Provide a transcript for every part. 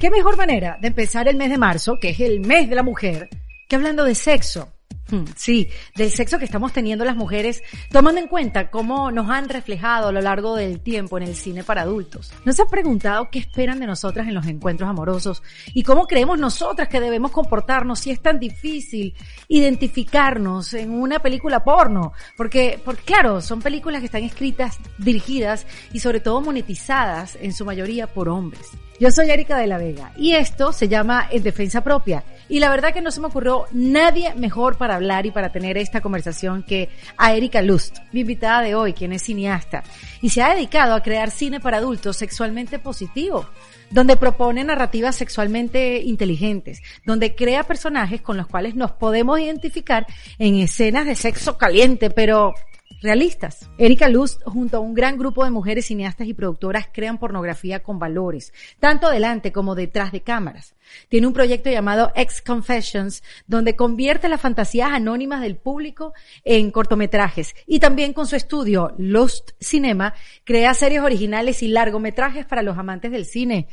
¿Qué mejor manera de empezar el mes de marzo, que es el mes de la mujer, que hablando de sexo? Hmm, sí, del sexo que estamos teniendo las mujeres, tomando en cuenta cómo nos han reflejado a lo largo del tiempo en el cine para adultos. ¿Nos han preguntado qué esperan de nosotras en los encuentros amorosos y cómo creemos nosotras que debemos comportarnos si es tan difícil identificarnos en una película porno? Porque, porque claro, son películas que están escritas, dirigidas y sobre todo monetizadas en su mayoría por hombres. Yo soy Erika de la Vega y esto se llama En Defensa Propia. Y la verdad que no se me ocurrió nadie mejor para hablar y para tener esta conversación que a Erika Lust, mi invitada de hoy, quien es cineasta y se ha dedicado a crear cine para adultos sexualmente positivo donde propone narrativas sexualmente inteligentes, donde crea personajes con los cuales nos podemos identificar en escenas de sexo caliente, pero realistas. Erika Luz, junto a un gran grupo de mujeres cineastas y productoras, crean pornografía con valores, tanto delante como detrás de cámaras. Tiene un proyecto llamado Ex Confessions, donde convierte las fantasías anónimas del público en cortometrajes. Y también con su estudio Lost Cinema, crea series originales y largometrajes para los amantes del cine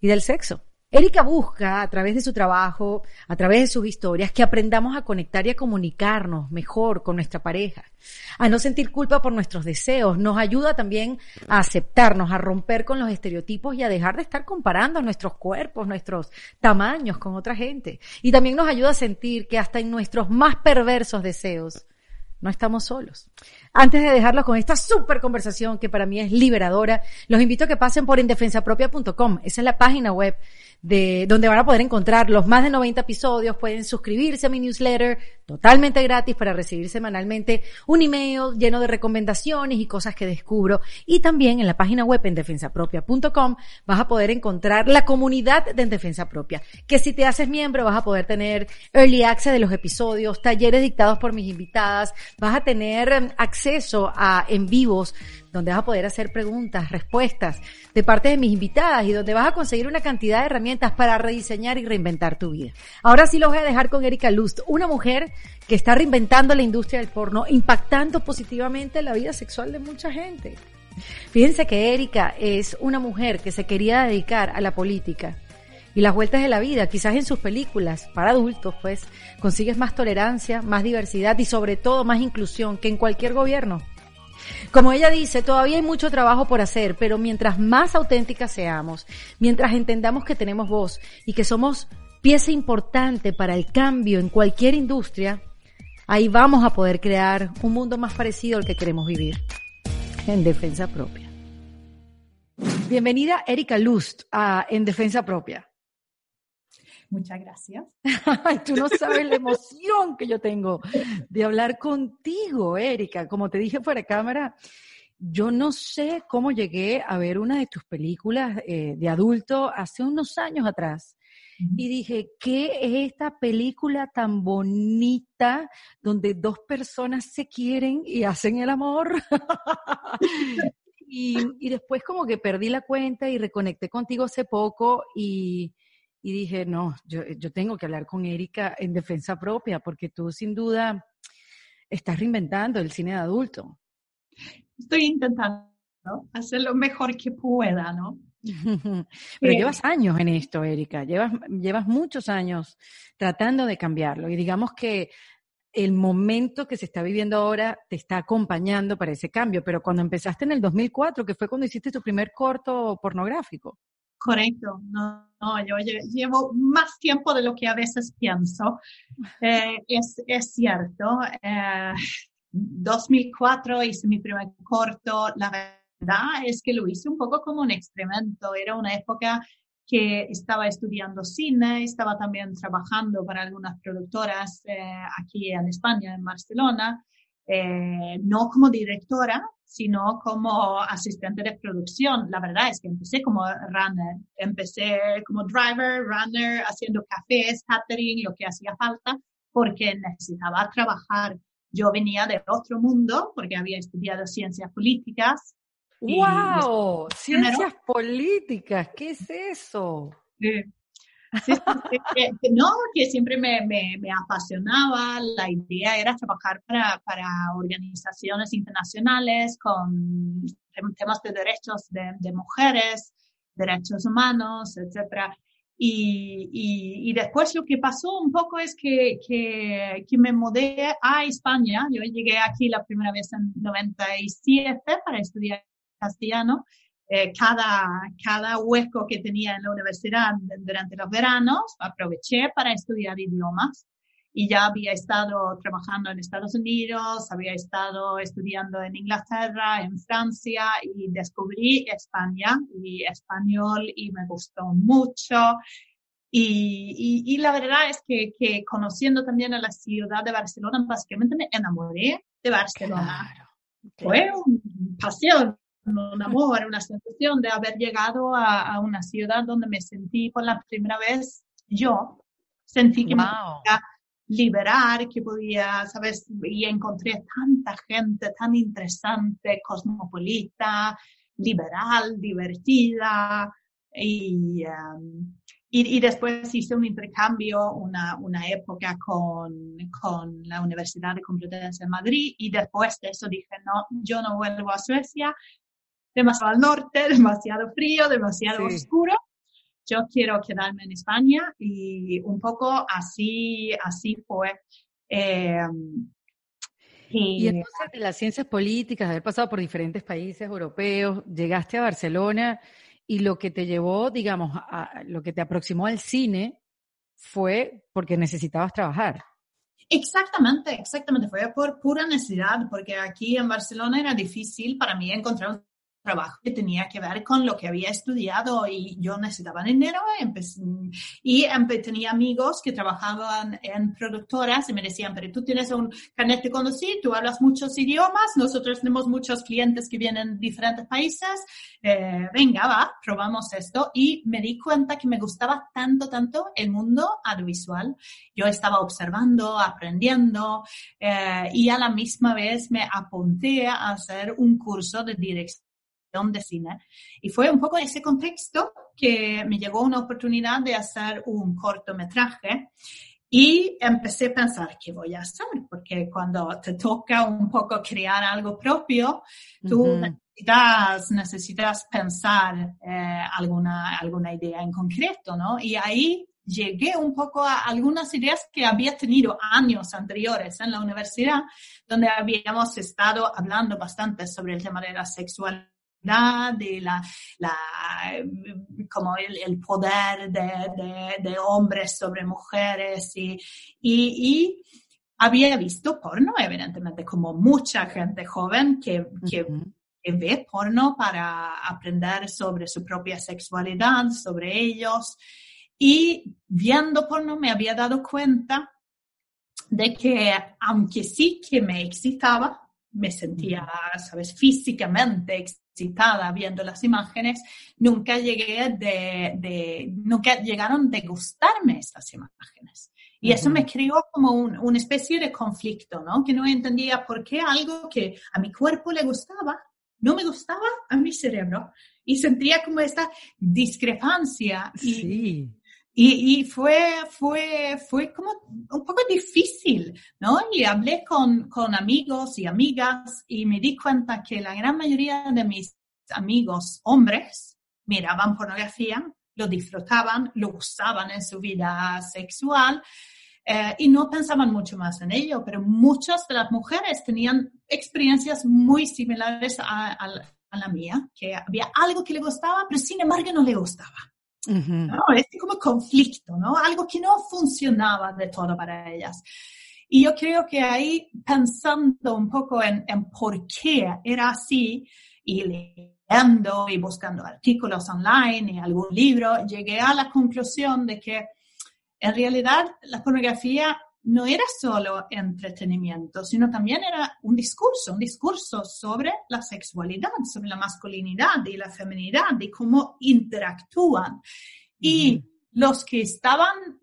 y del sexo. Erika busca, a través de su trabajo, a través de sus historias, que aprendamos a conectar y a comunicarnos mejor con nuestra pareja, a no sentir culpa por nuestros deseos. Nos ayuda también a aceptarnos, a romper con los estereotipos y a dejar de estar comparando nuestros cuerpos, nuestros tamaños con otra gente. Y también nos ayuda a sentir que hasta en nuestros más perversos deseos no estamos solos. Antes de dejarlos con esta súper conversación que para mí es liberadora, los invito a que pasen por indefensapropia.com. Esa es la página web de donde van a poder encontrar los más de 90 episodios, pueden suscribirse a mi newsletter totalmente gratis para recibir semanalmente un email lleno de recomendaciones y cosas que descubro. Y también en la página web en defensapropia.com vas a poder encontrar la comunidad de En Defensa Propia, que si te haces miembro vas a poder tener early access de los episodios, talleres dictados por mis invitadas, vas a tener acceso a en vivos donde vas a poder hacer preguntas, respuestas de parte de mis invitadas y donde vas a conseguir una cantidad de herramientas para rediseñar y reinventar tu vida. Ahora sí los voy a dejar con Erika Lust, una mujer que está reinventando la industria del porno, impactando positivamente la vida sexual de mucha gente. Fíjense que Erika es una mujer que se quería dedicar a la política y las vueltas de la vida. Quizás en sus películas, para adultos, pues, consigues más tolerancia, más diversidad y sobre todo más inclusión que en cualquier gobierno. Como ella dice, todavía hay mucho trabajo por hacer, pero mientras más auténticas seamos, mientras entendamos que tenemos voz y que somos pieza importante para el cambio en cualquier industria, ahí vamos a poder crear un mundo más parecido al que queremos vivir, en defensa propia. Bienvenida Erika Lust a En Defensa Propia. Muchas gracias. Tú no sabes la emoción que yo tengo de hablar contigo, Erika. Como te dije fuera de cámara, yo no sé cómo llegué a ver una de tus películas eh, de adulto hace unos años atrás. Y dije, ¿qué es esta película tan bonita donde dos personas se quieren y hacen el amor? y, y después como que perdí la cuenta y reconecté contigo hace poco y, y dije, no, yo, yo tengo que hablar con Erika en defensa propia, porque tú sin duda estás reinventando el cine de adulto. Estoy intentando hacer lo mejor que pueda, ¿no? Pero llevas años en esto, Erika, llevas, llevas muchos años tratando de cambiarlo y digamos que el momento que se está viviendo ahora te está acompañando para ese cambio, pero cuando empezaste en el 2004, que fue cuando hiciste tu primer corto pornográfico. Correcto, no, no, yo llevo más tiempo de lo que a veces pienso. Eh, es, es, cierto, eh, 2004 hice mi primer corto, la verdad es que lo hice un poco como un experimento, era una época que estaba estudiando cine, estaba también trabajando para algunas productoras eh, aquí en España, en Barcelona, eh, no como directora, sino como asistente de producción. La verdad es que empecé como runner, empecé como driver, runner, haciendo cafés, catering, lo que hacía falta, porque necesitaba trabajar. Yo venía de otro mundo, porque había estudiado ciencias políticas. ¡Wow! Ciencias políticas, ¿qué es eso? no, que siempre me, me, me, apasionaba. La idea era trabajar para, para organizaciones internacionales con temas de derechos de, de mujeres, derechos humanos, etcétera. Y, y, después lo que pasó un poco es que, que, que, me mudé a España. Yo llegué aquí la primera vez en 97 para estudiar castellano. Eh, cada, cada hueco que tenía en la universidad durante los veranos aproveché para estudiar idiomas y ya había estado trabajando en Estados Unidos, había estado estudiando en Inglaterra, en Francia y descubrí España y español y me gustó mucho. Y, y, la verdad es que, que, conociendo también a la ciudad de Barcelona, básicamente me enamoré de Barcelona. Fue un pasión, un amor, una sensación de haber llegado a, a, una ciudad donde me sentí por la primera vez yo. Sentí que me liberar, que podía, ¿sabes? Y encontré tanta gente tan interesante, cosmopolita, liberal, divertida. Y, um, y, y, después hice un intercambio, una, una época con, con la Universidad de Complutense de Madrid y después de eso dije, no, yo no vuelvo a Suecia, demasiado al norte, demasiado frío, demasiado oscuro yo quiero quedarme en España y un poco así, así fue. Eh, y, entonces de las ciencias políticas, haber pasado por diferentes países europeos, llegaste a Barcelona y lo que te llevó, digamos, a, lo que te aproximó al cine fue porque necesitabas trabajar. Exactamente, exactamente. Fue por pura necesidad, porque aquí en Barcelona era difícil para mí encontrar trabajo que tenía que ver con lo que había estudiado y yo necesitaba dinero y tenía amigos que trabajaban en productoras y me decían, pero tú tienes un carnet de conducir, tú hablas muchos idiomas, nosotros tenemos muchos clientes que vienen de diferentes países, eh, venga, va, probamos esto y me di cuenta que me gustaba tanto, tanto el mundo audiovisual. Yo estaba observando, aprendiendo eh, y a la misma vez me apunté a hacer un curso de dirección de cine. Y fue un poco en ese contexto que me llegó una oportunidad de hacer un cortometraje y empecé a pensar, ¿qué voy a hacer? Porque cuando te toca un poco crear algo propio, tú necesitas, necesitas pensar eh, alguna, alguna idea en concreto, ¿no? Y ahí llegué un poco a algunas ideas que había tenido años anteriores en la universidad, donde habíamos estado hablando bastante sobre el tema de la sexualidad de la, la como el, el poder de, de, de, hombres sobre mujeres y, y, y, había visto porno, evidentemente, como mucha gente joven que, que, que ve porno para aprender sobre su propia sexualidad, sobre ellos. Y viendo porno me había dado cuenta de que aunque sí que me excitaba, me sentía, sabes, físicamente excitada viendo las imágenes, nunca llegué de, de nunca llegaron de gustarme estas imágenes. Y eso me creó como un, una especie de conflicto, ¿no? Que no entendía por qué algo que a mi cuerpo le gustaba, no me gustaba a mi cerebro. Y sentía como esta discrepancia. Y, sí. Y, y, fue, fue, fue como un poco difícil, ¿no? Y hablé con, con amigos y amigas y me di cuenta que la gran mayoría de mis amigos hombres miraban pornografía, lo disfrutaban, lo usaban en su vida sexual eh, y no pensaban mucho más en ello, pero muchas de las mujeres tenían experiencias muy similares a, a, a la mía, que había algo que le gustaba, pero sin embargo no le gustaba. ¿No? Este como conflicto, ¿no? Algo que no funcionaba de todo para ellas. Y yo creo que ahí, pensando un poco en, en por qué era así, y leyendo y buscando artículos online y algún libro, llegué a la conclusión de que en realidad la pornografía no era solo entretenimiento, sino también era un discurso, un discurso sobre la sexualidad, sobre la masculinidad y la feminidad y cómo interactúan. Y los que estaban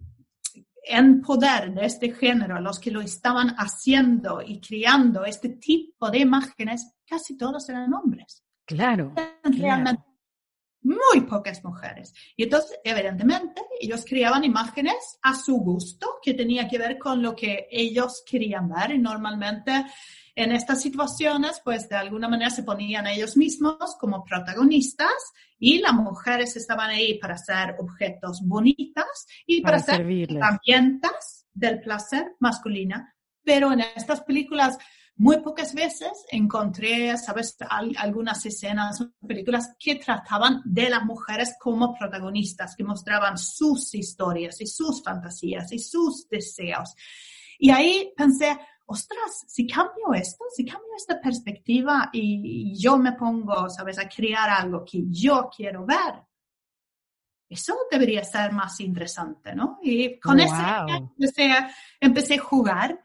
en poder de este género, los que lo estaban haciendo y creando este tipo de imágenes, casi todos eran hombres. Claro. Realmente muy pocas mujeres. Y entonces, evidentemente, ellos creaban imágenes a su gusto, que tenía que ver con lo que ellos querían ver. Y normalmente en estas situaciones, pues de alguna manera se ponían ellos mismos como protagonistas y las mujeres estaban ahí para ser objetos bonitas y para, ser herramientas del placer masculina. Pero en estas películas muy pocas veces encontré, sabes, algunas escenas, películas que trataban de las mujeres como protagonistas, que mostraban sus historias y sus fantasías y sus deseos. Y ahí pensé, ostras, si cambio esto, si cambio esta perspectiva y yo me pongo, sabes, a crear algo que yo quiero ver, eso debería ser más interesante, ¿no? Y con eso empecé, empecé a jugar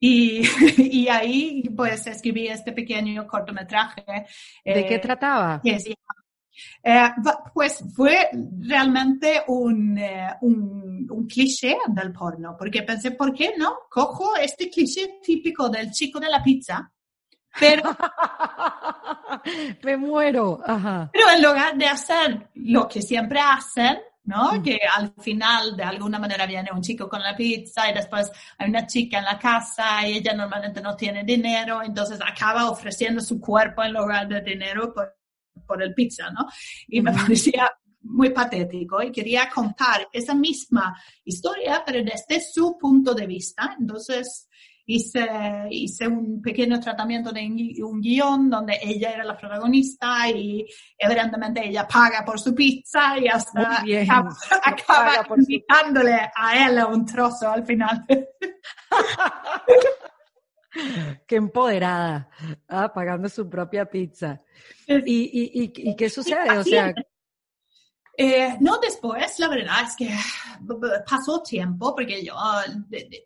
y, y, ahí pues escribí este pequeño cortometraje. ¿De qué eh, trataba? eh, pues fue realmente un, eh, un, un, cliché del porno, porque pensé, ¿por qué no? Cojo este cliché típico del chico de la pizza, pero... Me muero. Ajá. Pero en lugar de hacer lo que siempre hacen, ¿no? Que al final de alguna manera viene un chico con la pizza y después hay una chica en la casa y ella normalmente no tiene dinero, entonces acaba ofreciendo su cuerpo en lugar de dinero por, por el pizza, ¿no? Y me parecía muy patético y quería contar esa misma historia, pero desde su punto de vista. Entonces, hice, hice un pequeño tratamiento de un guion donde ella era la protagonista y evidentemente ella paga por su pizza y hasta acaba, acaba invitándole a él un trozo al final. Qué empoderada, ah, pagando su propia pizza. ¿Y, y, y, y qué sucede? O sea, eh, no después, la verdad es que pasó tiempo porque yo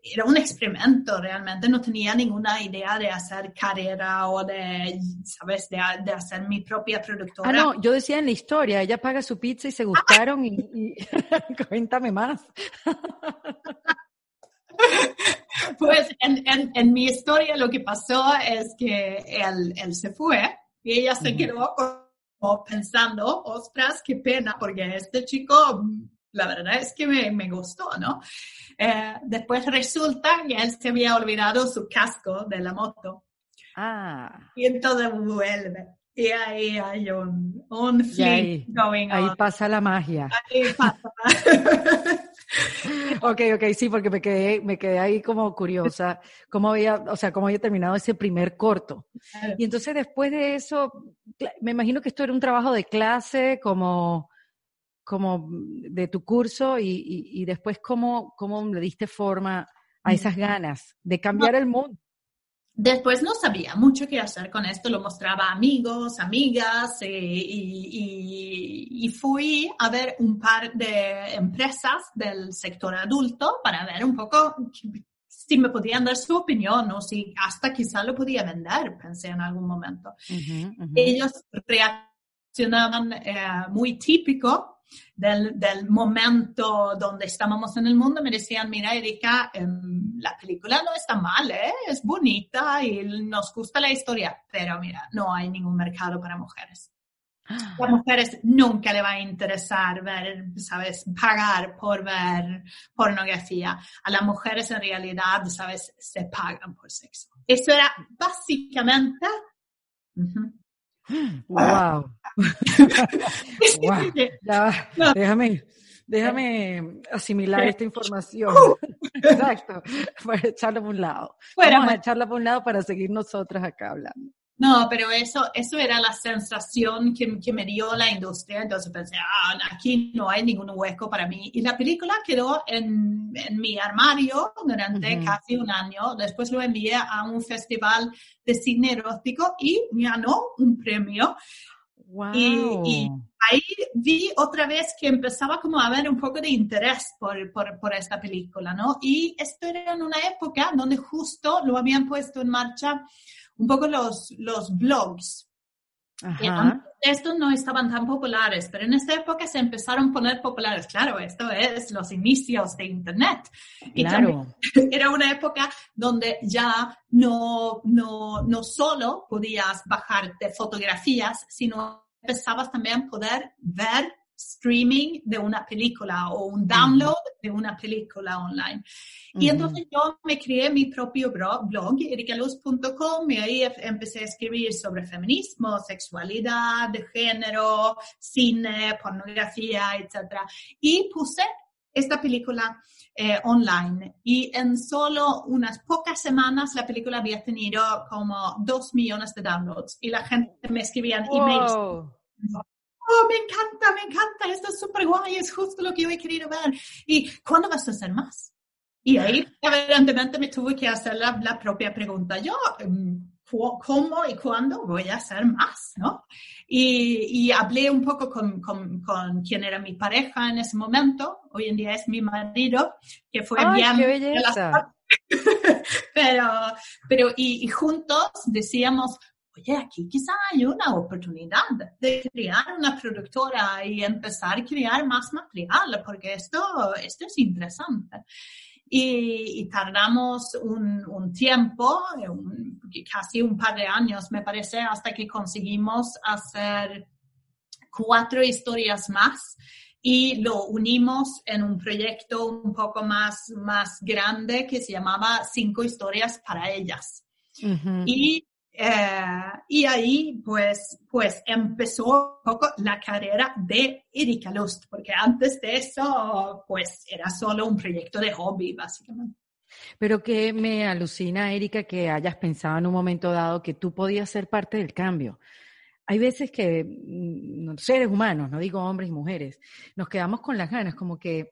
era un experimento realmente, no tenía ninguna idea de hacer carrera o de, ¿sabes?, de, de hacer mi propia productora. Ah, no, yo decía en la historia, ella paga su pizza y se gustaron y, y... cuéntame más. pues en, en, en, mi historia lo que pasó es que él, él se fue y ella se quedó con pensando, ostras, qué pena, porque este chico, la verdad es que me, me gustó, ¿no? Eh, después resulta que él se había olvidado su casco de la moto. Ah. Y entonces vuelve. Y ahí hay un, un ahí, going Ahí pasa la magia. Ahí pasa. ok, ok, sí, porque me quedé, me quedé ahí como curiosa, cómo había, o sea, cómo había terminado ese primer corto. Y entonces después de eso, me imagino que esto era un trabajo de clase, como, como de tu curso, y, y, después cómo, cómo le diste forma a esas ganas de cambiar el mundo. Después no sabía mucho qué hacer con esto, lo mostraba a amigos, amigas eh, y, y, fui a ver un par de empresas del sector adulto para ver un poco si me podían dar su opinión o si hasta quizá lo podía vender, pensé en algún momento. Ellos reaccionaban eh, muy típico del, del, momento donde estábamos en el mundo, me decían, mira, Erika, em, la película no está mal, ¿eh? es bonita y nos gusta la historia, pero mira, no hay ningún mercado para mujeres. A las mujeres nunca le va a interesar ver, ¿sabes? Pagar por ver pornografía. A las mujeres en realidad, ¿sabes? Se pagan por sexo. Eso era básicamente... Wow. déjame, déjame asimilar esta información. Exacto. Para echarla por un lado. Vamos a echarla por un lado para seguir nosotras acá hablando. No, pero eso, eso era la sensación que, que, me dio la industria. Entonces pensé, ah, aquí no hay ningún hueco para mí. Y la película quedó en, en mi armario durante casi un año. Después lo envié a un festival de cine erótico y ganó un premio. Wow. Y, ahí vi otra vez que empezaba como a haber un poco de interés por, por, por esta película, ¿no? Y esto era en una época donde justo lo habían puesto en marcha un poco los, los blogs. Estos no estaban tan populares, pero en esta época se empezaron a poner populares. Claro, esto es los inicios de Internet. Claro. Era una época donde ya no, no, no solo podías bajarte fotografías, sino empezabas también a poder ver streaming de una película o un download una película online. Y entonces yo me creé mi propio blog, ericaluz.com, y ahí empecé a escribir sobre feminismo, sexualidad, género, cine, pornografía, etc. Y puse esta película eh, online y en solo unas pocas semanas la película había tenido como dos millones de downloads y la gente me escribía en emails. Oh, me encanta, me encanta, esto es súper guay, es justo lo que yo he querido ver. ¿Y cuándo vas a hacer más? Y ahí, evidentemente, me tuve que hacer la, la propia pregunta. Yo, em, ¿cómo y cuándo voy a hacer más? ¿no? Y, y hablé un poco con, con, con, quien era mi pareja en ese momento, hoy en día es mi marido, que fue bien. Qué belleza. pero, pero y, y, juntos decíamos, oye, aquí quizá hay una oportunidad de crear una productora y empezar a crear más material, porque esto, esto es interesante. Y, y, tardamos un, un tiempo, un, casi un par de años, me parece, hasta que conseguimos hacer cuatro historias más y lo unimos en un proyecto un poco más, más grande que se llamaba Cinco historias para ellas. Uh -huh. Y eh, y ahí pues, pues empezó un poco la carrera de Erika Lust, porque antes de eso pues era solo un proyecto de hobby básicamente. Pero que me alucina, Erika, que hayas pensado en un momento dado que tú podías ser parte del cambio. Hay veces que mm, seres humanos, no digo hombres y mujeres, nos quedamos con las ganas, como que,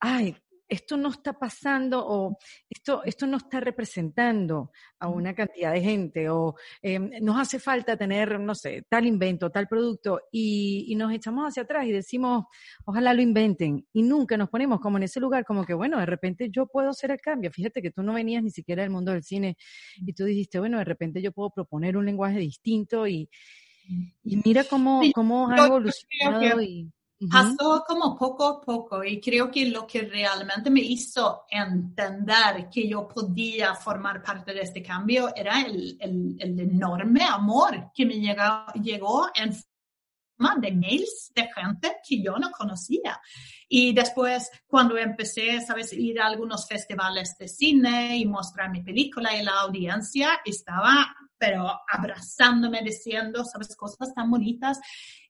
ay, esto no está pasando o esto, esto no está representando a una cantidad de gente o eh, nos hace falta tener, no sé, tal invento, tal producto y, y, nos echamos hacia atrás y decimos, ojalá lo inventen y nunca nos ponemos como en ese lugar como que, bueno, de repente yo puedo hacer el cambio. Fíjate que tú no venías ni siquiera del mundo del cine y tú dijiste, bueno, de repente yo puedo proponer un lenguaje distinto y, y mira cómo, cómo ha evolucionado y... Pasó como poco a poco y creo que lo que realmente me hizo entender que yo podía formar parte de este cambio era el, el, el enorme amor que me llegó, llegó en de mails de gente que yo no conocía. Y después, cuando empecé, sabes, ir a algunos festivales de cine y mostrar mi película y la audiencia estaba pero abrazándome, diciendo, sabes, cosas tan bonitas.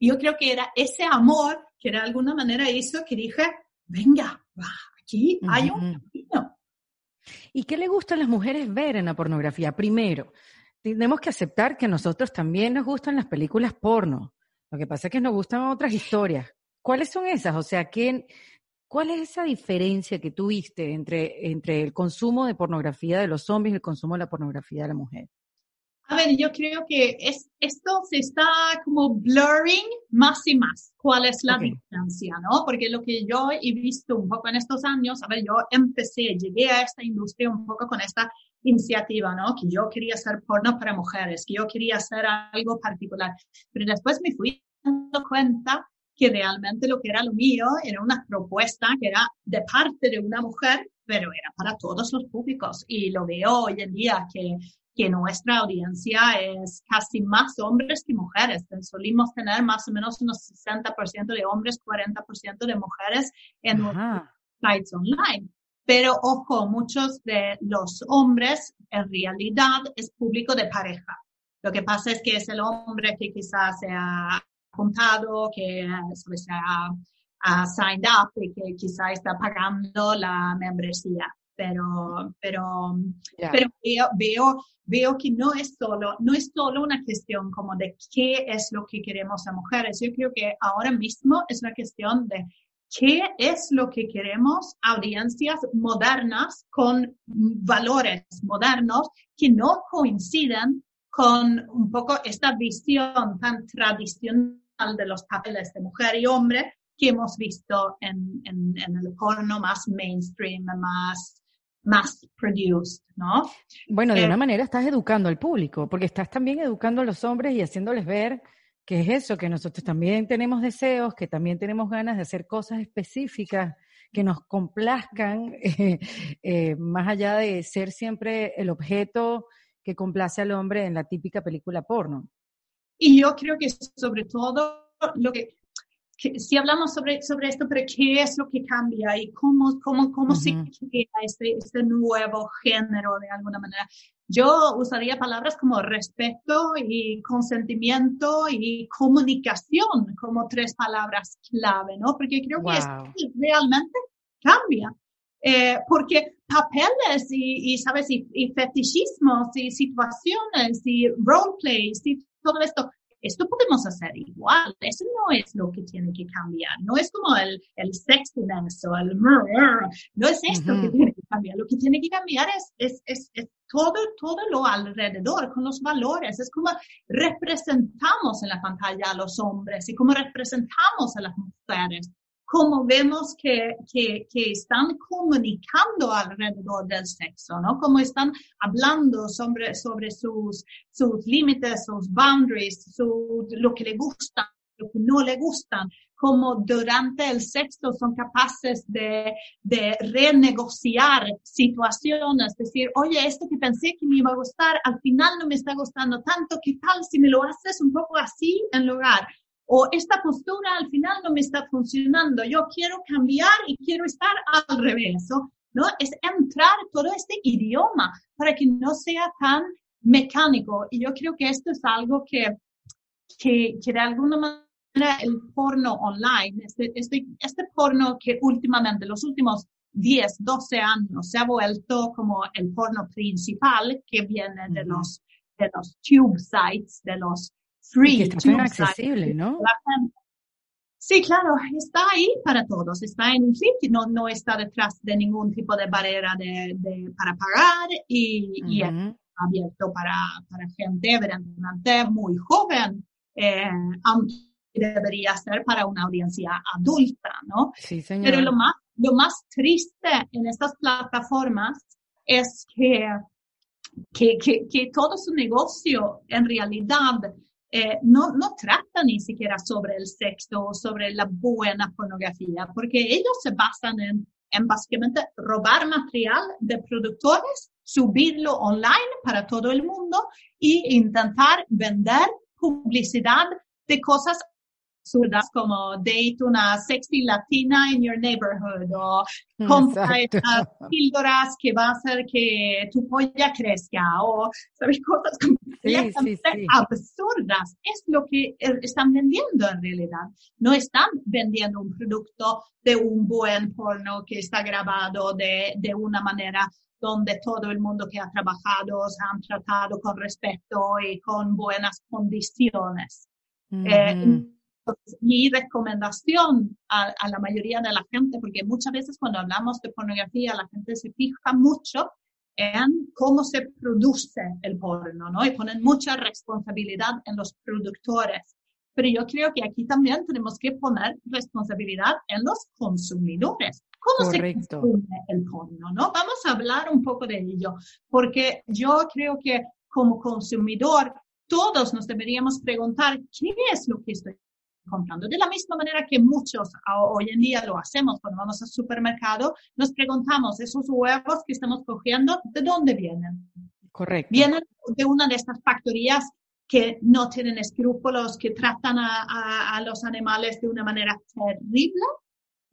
Y yo creo que era ese amor que de alguna manera hizo que dije, venga, aquí hay un camino. ¿Y qué le gusta a las mujeres ver en la pornografía? Primero, tenemos que aceptar que a nosotros también nos gustan las películas porno. Lo que pasa es que nos gustan otras historias. ¿Cuáles son esas? O sea, ¿qué, ¿cuál es esa diferencia que tuviste entre, entre el consumo de pornografía de los hombres y el consumo de la pornografía de la mujer? A ver, yo creo que es, esto se está como blurring más y más. ¿Cuál es la okay. diferencia, no? Porque lo que yo he visto un poco en estos años, a ver, yo empecé, llegué a esta industria un poco con esta iniciativa, ¿no? Que yo quería hacer porno para mujeres, que yo quería hacer algo particular. Pero después me fui dando cuenta que realmente lo que era lo mío era una propuesta que era de parte de una mujer, pero era para todos los públicos. Y lo veo hoy en día que que nuestra audiencia es casi más hombres que mujeres. Solimos tener más o menos unos 60% de hombres, 40% de mujeres en nuestros sites online. Pero ojo, muchos de los hombres en realidad es público de pareja. Lo que pasa es que es el hombre que quizás se ha apuntado, que se ha, ha signed up y que quizás está pagando la membresía pero, pero, yeah. pero veo, veo, veo que no es solo, no es solo una cuestión como de qué es lo que queremos a mujeres. Yo creo que ahora mismo es una cuestión de qué es lo que queremos audiencias modernas con valores modernos que no coinciden con un poco esta visión tan tradicional de los papeles de mujer y hombre que hemos visto en, en, en el porno más mainstream, más más produced, ¿no? Bueno, de eh, una manera estás educando al público, porque estás también educando a los hombres y haciéndoles ver que es eso, que nosotros también tenemos deseos, que también tenemos ganas de hacer cosas específicas que nos complazcan, eh, eh, más allá de ser siempre el objeto que complace al hombre en la típica película porno. Y yo creo que sobre todo lo que si hablamos sobre, sobre esto, pero qué es lo que cambia y cómo, cómo, cómo se crea este, este nuevo género de alguna manera. Yo usaría palabras como respeto y consentimiento y comunicación como tres palabras clave, ¿no? Porque creo que esto realmente cambia. Eh, porque papeles y, y sabes, y, y, fetichismos y situaciones y roleplays y todo esto esto podemos hacer igual. Eso no es lo que tiene que cambiar. No es como el, el sexiness o el no es esto que tiene que cambiar. Lo que tiene que cambiar es, es, es, es todo, todo lo alrededor, con los valores. Es como representamos en la pantalla a los hombres y cómo representamos a las mujeres cómo vemos que, que, que, están comunicando alrededor del sexo, ¿no? Cómo están hablando sobre, sobre sus, sus límites, sus boundaries, su, lo que le gusta, lo que no le gustan, cómo durante el sexo son capaces de, de renegociar situaciones, decir, oye, esto que pensé que me iba a gustar, al final no me está gustando tanto, ¿qué tal si me lo haces un poco así en lugar? O esta postura al final no me está funcionando, yo quiero cambiar y quiero estar al revés, ¿no? Es entrar todo este idioma para que no sea tan mecánico. Y yo creo que esto es algo que, que, que de alguna manera el porno online, este, este, este porno que últimamente, los últimos 10, 12 años se ha vuelto como el porno principal que viene de los, de los tube sites, de los free. que está accesible, ¿no? Sí, claro, está ahí para todos, está en un sitio, no, no está detrás de ningún tipo de barrera de, de para pagar y, y es abierto para, para gente evidentemente muy joven, eh, aunque debería ser para una audiencia adulta, ¿no? Sí, señor. Pero lo más, lo más triste en estas plataformas es que, que, que, que todo su negocio en realidad eh, no, no trata ni siquiera sobre el sexo o sobre la buena pornografía, porque ellos se basan en, en básicamente robar material de productores, subirlo online para todo el mundo e intentar vender publicidad de cosas absurdas como date una sexy latina in your neighborhood o compra píldoras que va a hacer que tu polla crezca o ¿sabes? cosas completamente absurdas. Es lo que eh, están vendiendo en realidad. No están vendiendo un producto de un buen porno que está grabado de, de una manera donde todo el mundo que ha trabajado se han tratado con respeto y con buenas condiciones. eh, mi recomendación a, la mayoría de la gente, porque muchas veces cuando hablamos de pornografía, la gente se fija mucho en cómo se produce el porno, ¿no? Y ponen mucha responsabilidad en los productores. Pero yo creo que aquí también tenemos que poner responsabilidad en los consumidores. ¿Cómo se consume el porno, no? Vamos a hablar un poco de ello, porque yo creo que como consumidor todos nos deberíamos preguntar qué es lo que estoy comprando. De la misma manera que muchos hoy en día lo hacemos cuando vamos al supermercado, nos preguntamos, ¿esos huevos que estamos cogiendo, de dónde vienen? Correcto. Vienen de una de estas factorías que no tienen escrúpulos, que tratan a, los animales de una manera terrible,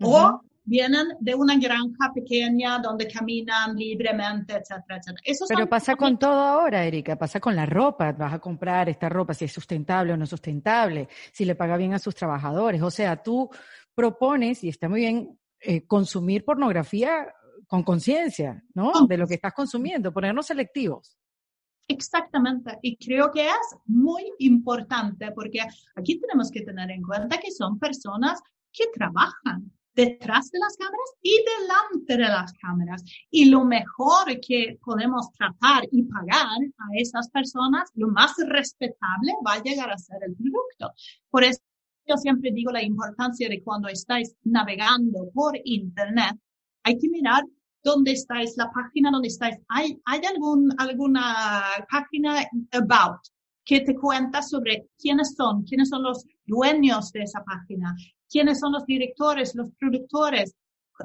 o vienen de una granja pequeña donde caminan libremente, etcétera, etcétera. Pero pasa con todo ahora, Erika, pasa con la ropa, vas a comprar esta ropa, si es sustentable o no sustentable, si le paga bien a sus trabajadores, o sea, tú propones, y está muy bien, eh, consumir pornografía con conciencia, ¿no? De lo que estás consumiendo, ponernos selectivos. Exactamente, y creo que es muy importante porque aquí tenemos que tener en cuenta que son personas que trabajan, detrás de las cámaras y delante de las cámaras. Y lo mejor que podemos tratar y pagar a esas personas, lo más respetable va a llegar a ser el producto. Por eso yo siempre digo la importancia de cuando estáis navegando por Internet, hay que mirar dónde estáis, la página donde estáis. ¿Hay, hay algún, alguna página about que te cuenta sobre quiénes son, quiénes son los dueños de esa página, quiénes son los directores, los productores.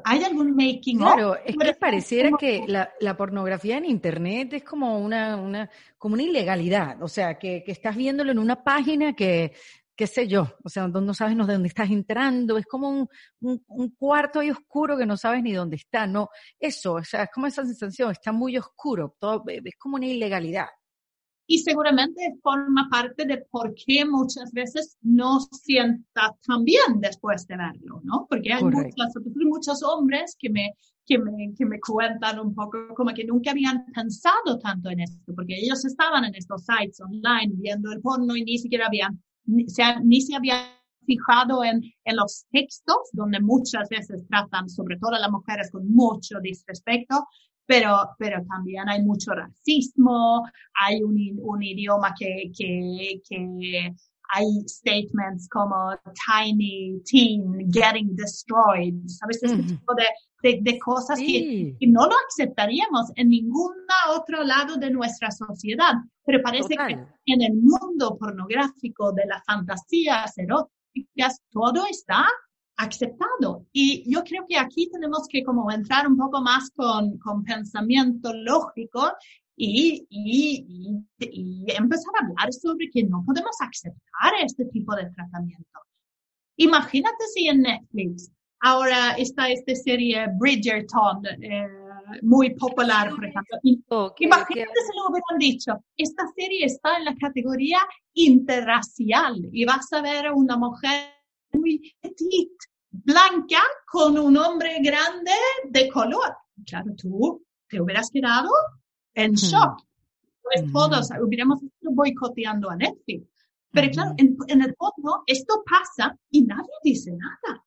¿Hay algún making Claro, es que pareciera que la, la, pornografía en Internet es como una, una, como una ilegalidad, o sea, que, que estás viéndolo en una página que, qué sé yo, o sea, no sabes de dónde estás entrando, es como un, un, cuarto ahí oscuro que no sabes ni dónde está, no, eso, o sea, es como esa sensación, está muy oscuro, todo, es como una ilegalidad. Y seguramente forma parte de por qué muchas veces no sienta tan bien después de verlo, ¿no? Porque hay muchos hombres que me, que me, que me cuentan un poco como que nunca habían pensado tanto en esto, porque ellos estaban en estos sites online viendo el porno y ni siquiera habían, ni se, ni se habían fijado en, en los textos, donde muchas veces tratan sobre todo a las mujeres con mucho disrespecto, pero, pero también hay mucho racismo, hay un, un idioma que, que, que hay statements como tiny teen getting destroyed, ¿sabes? Este tipo de, de, cosas que, que, no lo aceptaríamos en ningún otro lado de nuestra sociedad. Pero parece que en el mundo pornográfico de las fantasías eróticas todo está aceptado. Y yo creo que aquí tenemos que como entrar un poco más con, con pensamiento lógico y, y, y, empezar a hablar sobre que no podemos aceptar este tipo de tratamiento. Imagínate si en Netflix ahora está esta serie Bridgerton, eh, muy popular, por ejemplo. imagínate si lo hubieran dicho, esta serie está en la categoría interracial y vas a ver a una mujer muy petite, blanca, con un hombre grande de color. Claro, tú te hubieras quedado en shock. Pues todos hubiéramos estado boicoteando a Netflix. Pero claro, en, el fondo esto pasa y nadie dice nada.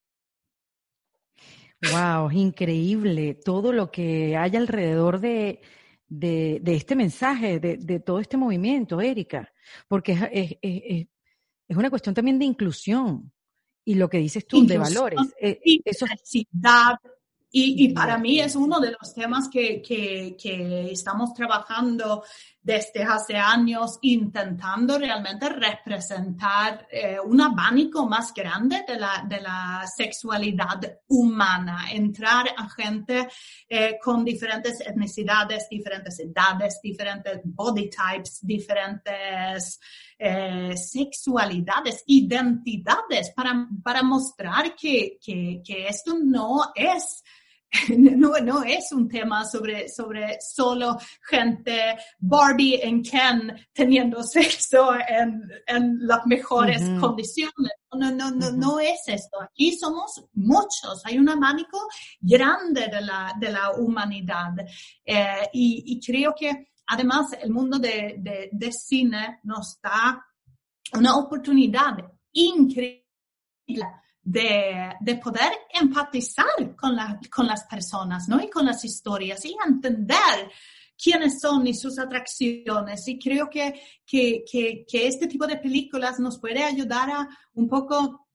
Wow, increíble todo lo que hay alrededor de, de, este mensaje, de, de, todo este movimiento, Erika, porque es, es, es, una cuestión también de inclusión y lo que dices tú, de valores. Eh, eso y, y, para mí es uno de los temas que, que, que, estamos trabajando desde hace años intentando realmente representar eh, un abanico más grande de la, de la sexualidad humana, entrar a gente eh, con diferentes etnicidades, diferentes edades, diferentes body types, diferentes eh, sexualidades, identidades, para, para mostrar que, que, que esto no es no, no es un tema sobre, sobre solo gente Barbie en Ken teniendo sexo en, en las mejores condiciones. No, no, no, no es esto. Aquí somos muchos. Hay un abanico grande de la, de la humanidad. Eh, y, y, creo que además el mundo de, de, de cine nos da una oportunidad increíble de, de, poder empatizar con, la, con las personas, ¿no? Y con las historias y entender quiénes son y sus atracciones. Y creo que, que, que, que este tipo de películas nos puede ayudar a un poco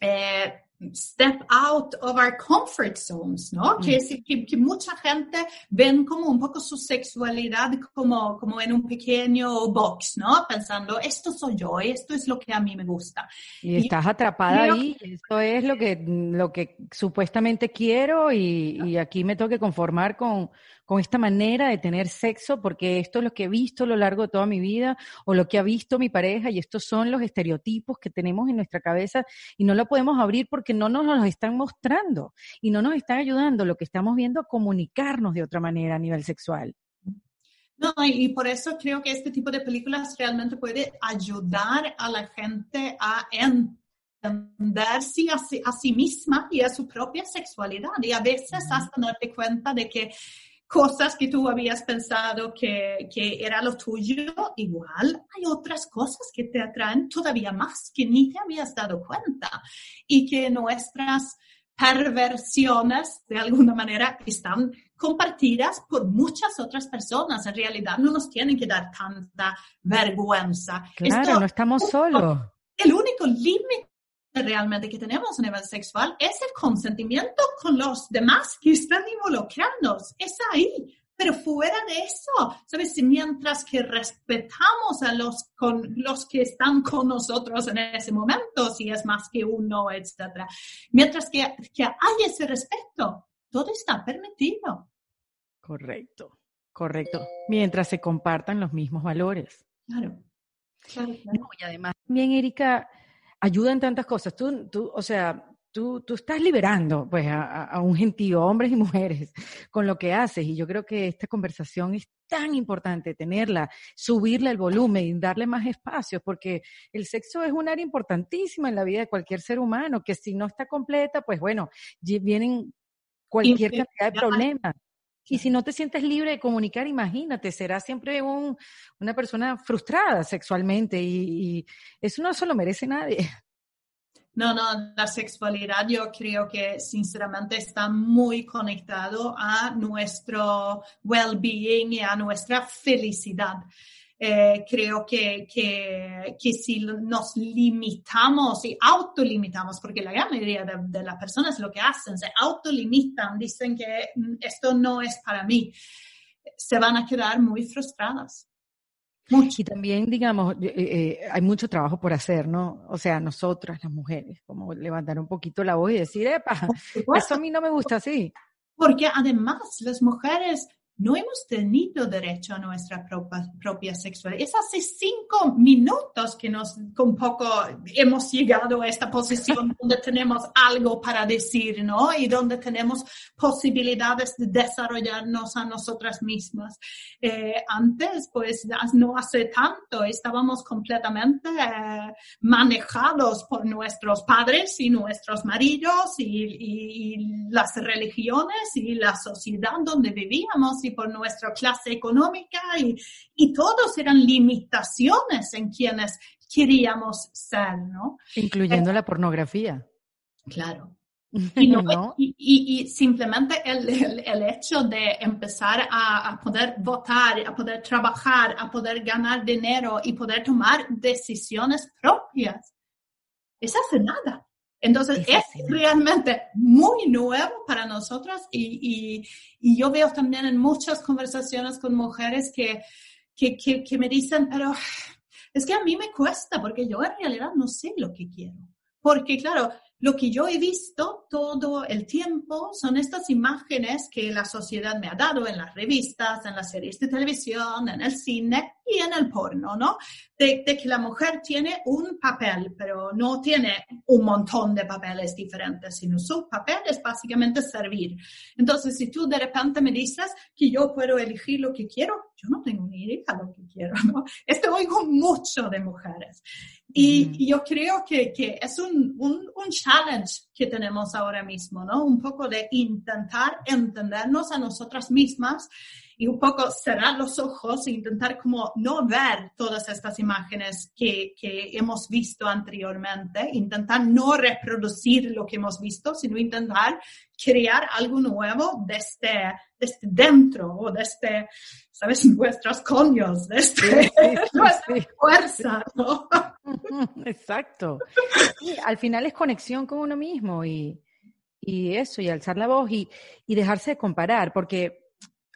eh, step out of our comfort zones, ¿no? Mm. Que, que, mucha gente ven como un poco su sexualidad como, como en un pequeño box, ¿no? Pensando, esto soy yo, esto es lo que a mí me gusta. Y, estás atrapada ahí, esto es lo que, lo que supuestamente quiero y, y aquí me tengo que conformar con, con esta manera de tener sexo, porque esto es lo que he visto a lo largo de toda mi vida o lo que ha visto mi pareja y estos son los estereotipos que tenemos en nuestra cabeza y no lo podemos abrir porque no nos los están mostrando y no nos están ayudando lo que estamos viendo a comunicarnos de otra manera a nivel sexual. No, y por eso creo que este tipo de películas realmente puede ayudar a la gente a entenderse a sí, a sí misma y a su propia sexualidad y a veces hasta darte cuenta de que cosas que tú habías pensado que, que, era lo tuyo, igual hay otras cosas que te atraen todavía más que ni te habías dado cuenta y que nuestras perversiones de alguna manera están compartidas por muchas otras personas. En realidad no nos tienen que dar tanta vergüenza. Claro, no estamos solos. El único límite realmente que tenemos a nivel sexual es el consentimiento con los demás que están involucrados. Es ahí. Pero fuera de eso, ¿sabes? Mientras que respetamos a los, con, los que están con nosotros en ese momento, si es más que uno, etcétera. Mientras que, que hay ese respeto, todo está permitido. Correcto, correcto. Mientras se compartan los mismos valores. Claro. claro, y además, bien, Erika, ayuda en tantas cosas. Tú, tú, o sea, tú, tú estás liberando pues a, a, un gentío, hombres y mujeres, con lo que haces. Y yo creo que esta conversación es tan importante tenerla, subirle el volumen y darle más espacio, porque el sexo es un área importantísima en la vida de cualquier ser humano, que si no está completa, pues bueno, vienen cualquier cantidad de problemas. Y si no te sientes libre de comunicar, imagínate, serás siempre un, una persona frustrada sexualmente y, y eso no se lo merece nadie. No, no, la sexualidad yo creo que sinceramente está muy conectado a nuestro well-being y a nuestra felicidad. Eh, creo que, que, que, si nos limitamos y autolimitamos, porque la gran mayoría de, de, las personas lo que hacen, se autolimitan, dicen que mm, esto no es para mí, se van a quedar muy frustradas. Mucho. Y también, digamos, eh, eh, hay mucho trabajo por hacer, ¿no? O sea, nosotras, las mujeres, como levantar un poquito la voz y decir, epa, eso a mí no me gusta así. Porque además las mujeres no hemos tenido derecho a nuestra propia, propia, sexualidad. Es hace cinco minutos que nos un poco hemos llegado a esta posición donde tenemos algo para decir, ¿no? Y donde tenemos posibilidades de desarrollarnos a nosotras mismas. Eh, antes, pues no hace tanto, estábamos completamente eh, manejados por nuestros padres y nuestros maridos y, y, y las religiones y la sociedad donde vivíamos por nuestra clase económica y, y todos eran limitaciones en quienes queríamos ser, ¿no? Incluyendo la pornografía. Claro. Y, no, Y, y, y, simplemente el, el, el, hecho de empezar a, a, poder votar, a poder trabajar, a poder ganar dinero y poder tomar decisiones propias, es hace nada. Entonces es, realmente muy nuevo para nosotras y, y, y, yo veo también en muchas conversaciones con mujeres que, que, que, que me dicen, pero es que a mí me cuesta porque yo en realidad no sé lo que quiero. Porque claro, lo que yo he visto todo el tiempo son estas imágenes que la sociedad me ha dado en las revistas, en las series de televisión, en el cine y en el porno, ¿no? De, de, que la mujer tiene un papel, pero no tiene un montón de papeles diferentes, sino su papel es básicamente servir. Entonces, si tú de repente me dices que yo puedo elegir lo que quiero, yo no tengo ni idea lo que quiero, ¿no? Esto oigo mucho de mujeres. Y, mm. y yo creo que, que es un, un, un challenge que tenemos ahora mismo, ¿no? Un poco de intentar entendernos a nosotras mismas y un poco cerrar los ojos e intentar como no ver todas estas imágenes que, que hemos visto anteriormente, intentar no reproducir lo que hemos visto, sino intentar crear algo nuevo desde, desde dentro o desde, ¿sabes? Nuestros coños, desde sí, sí, nuestra sí. fuerza, ¿no? Exacto. al final es conexión con uno mismo y, y eso, y alzar la voz y, y dejarse de comparar, porque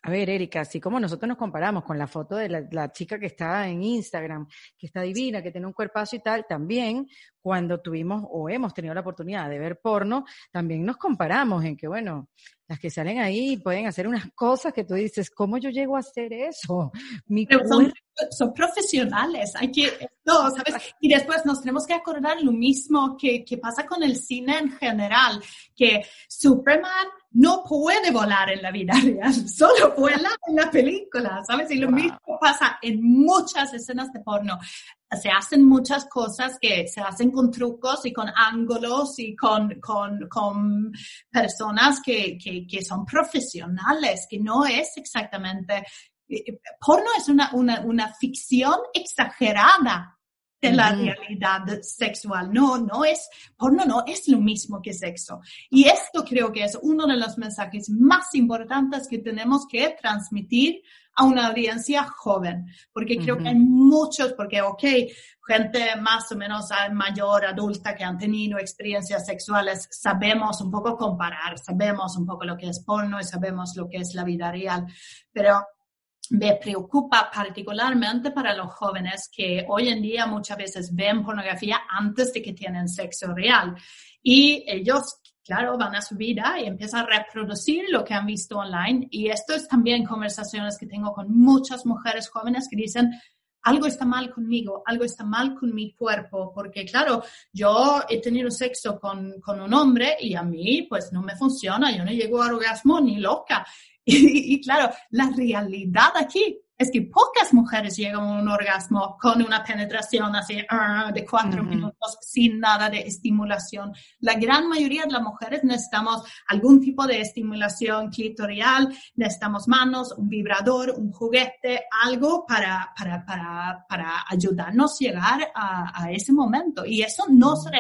a ver, Erika, así como nosotros nos comparamos con la foto de la, la, chica que está en Instagram, que está divina, que tiene un cuerpazo y tal, también cuando tuvimos o hemos tenido la oportunidad de ver porno, también nos comparamos en que, bueno, las que salen ahí pueden hacer unas cosas que tú dices, ¿cómo yo llego a hacer eso? Mi Pero son, son, profesionales, hay que, no, ¿sabes? Y después nos tenemos que acordar lo mismo que, que pasa con el cine en general, que Superman no puede volar en la vida real, solo vuela en la película, ¿sabes? Y lo wow. mismo pasa en muchas escenas de porno. Se hacen muchas cosas que se hacen con trucos y con ángulos y con, con, con personas que, que, que son profesionales, que no es exactamente eh, porno es una, una, una ficción exagerada de la uh -huh. realidad sexual. No, no es, porno no es lo mismo que sexo. Y esto creo que es uno de los mensajes más importantes que tenemos que transmitir a una audiencia joven, porque creo uh -huh. que hay muchos, porque, ok, gente más o menos mayor, adulta, que han tenido experiencias sexuales, sabemos un poco comparar, sabemos un poco lo que es porno y sabemos lo que es la vida real, pero me preocupa particularmente para los jóvenes que hoy en día muchas veces ven pornografía antes de que tienen sexo real. Y ellos, claro, van a su vida y empiezan a reproducir lo que han visto online. Y esto es también conversaciones que tengo con muchas mujeres jóvenes que dicen, algo está mal conmigo, algo está mal con mi cuerpo, porque claro, yo he tenido sexo con, con un hombre y a mí pues no me funciona, yo no llego a orgasmo ni loca. y claro, la realidad aquí es que pocas mujeres llegan a un orgasmo con una penetración así ah, de cuatro minutos sin nada de estimulación. La gran mayoría de las mujeres necesitamos algún tipo de estimulación clitorial, necesitamos manos, un vibrador, un juguete, algo para, para, para, para ayudarnos a llegar a, a, ese momento. Y eso no se,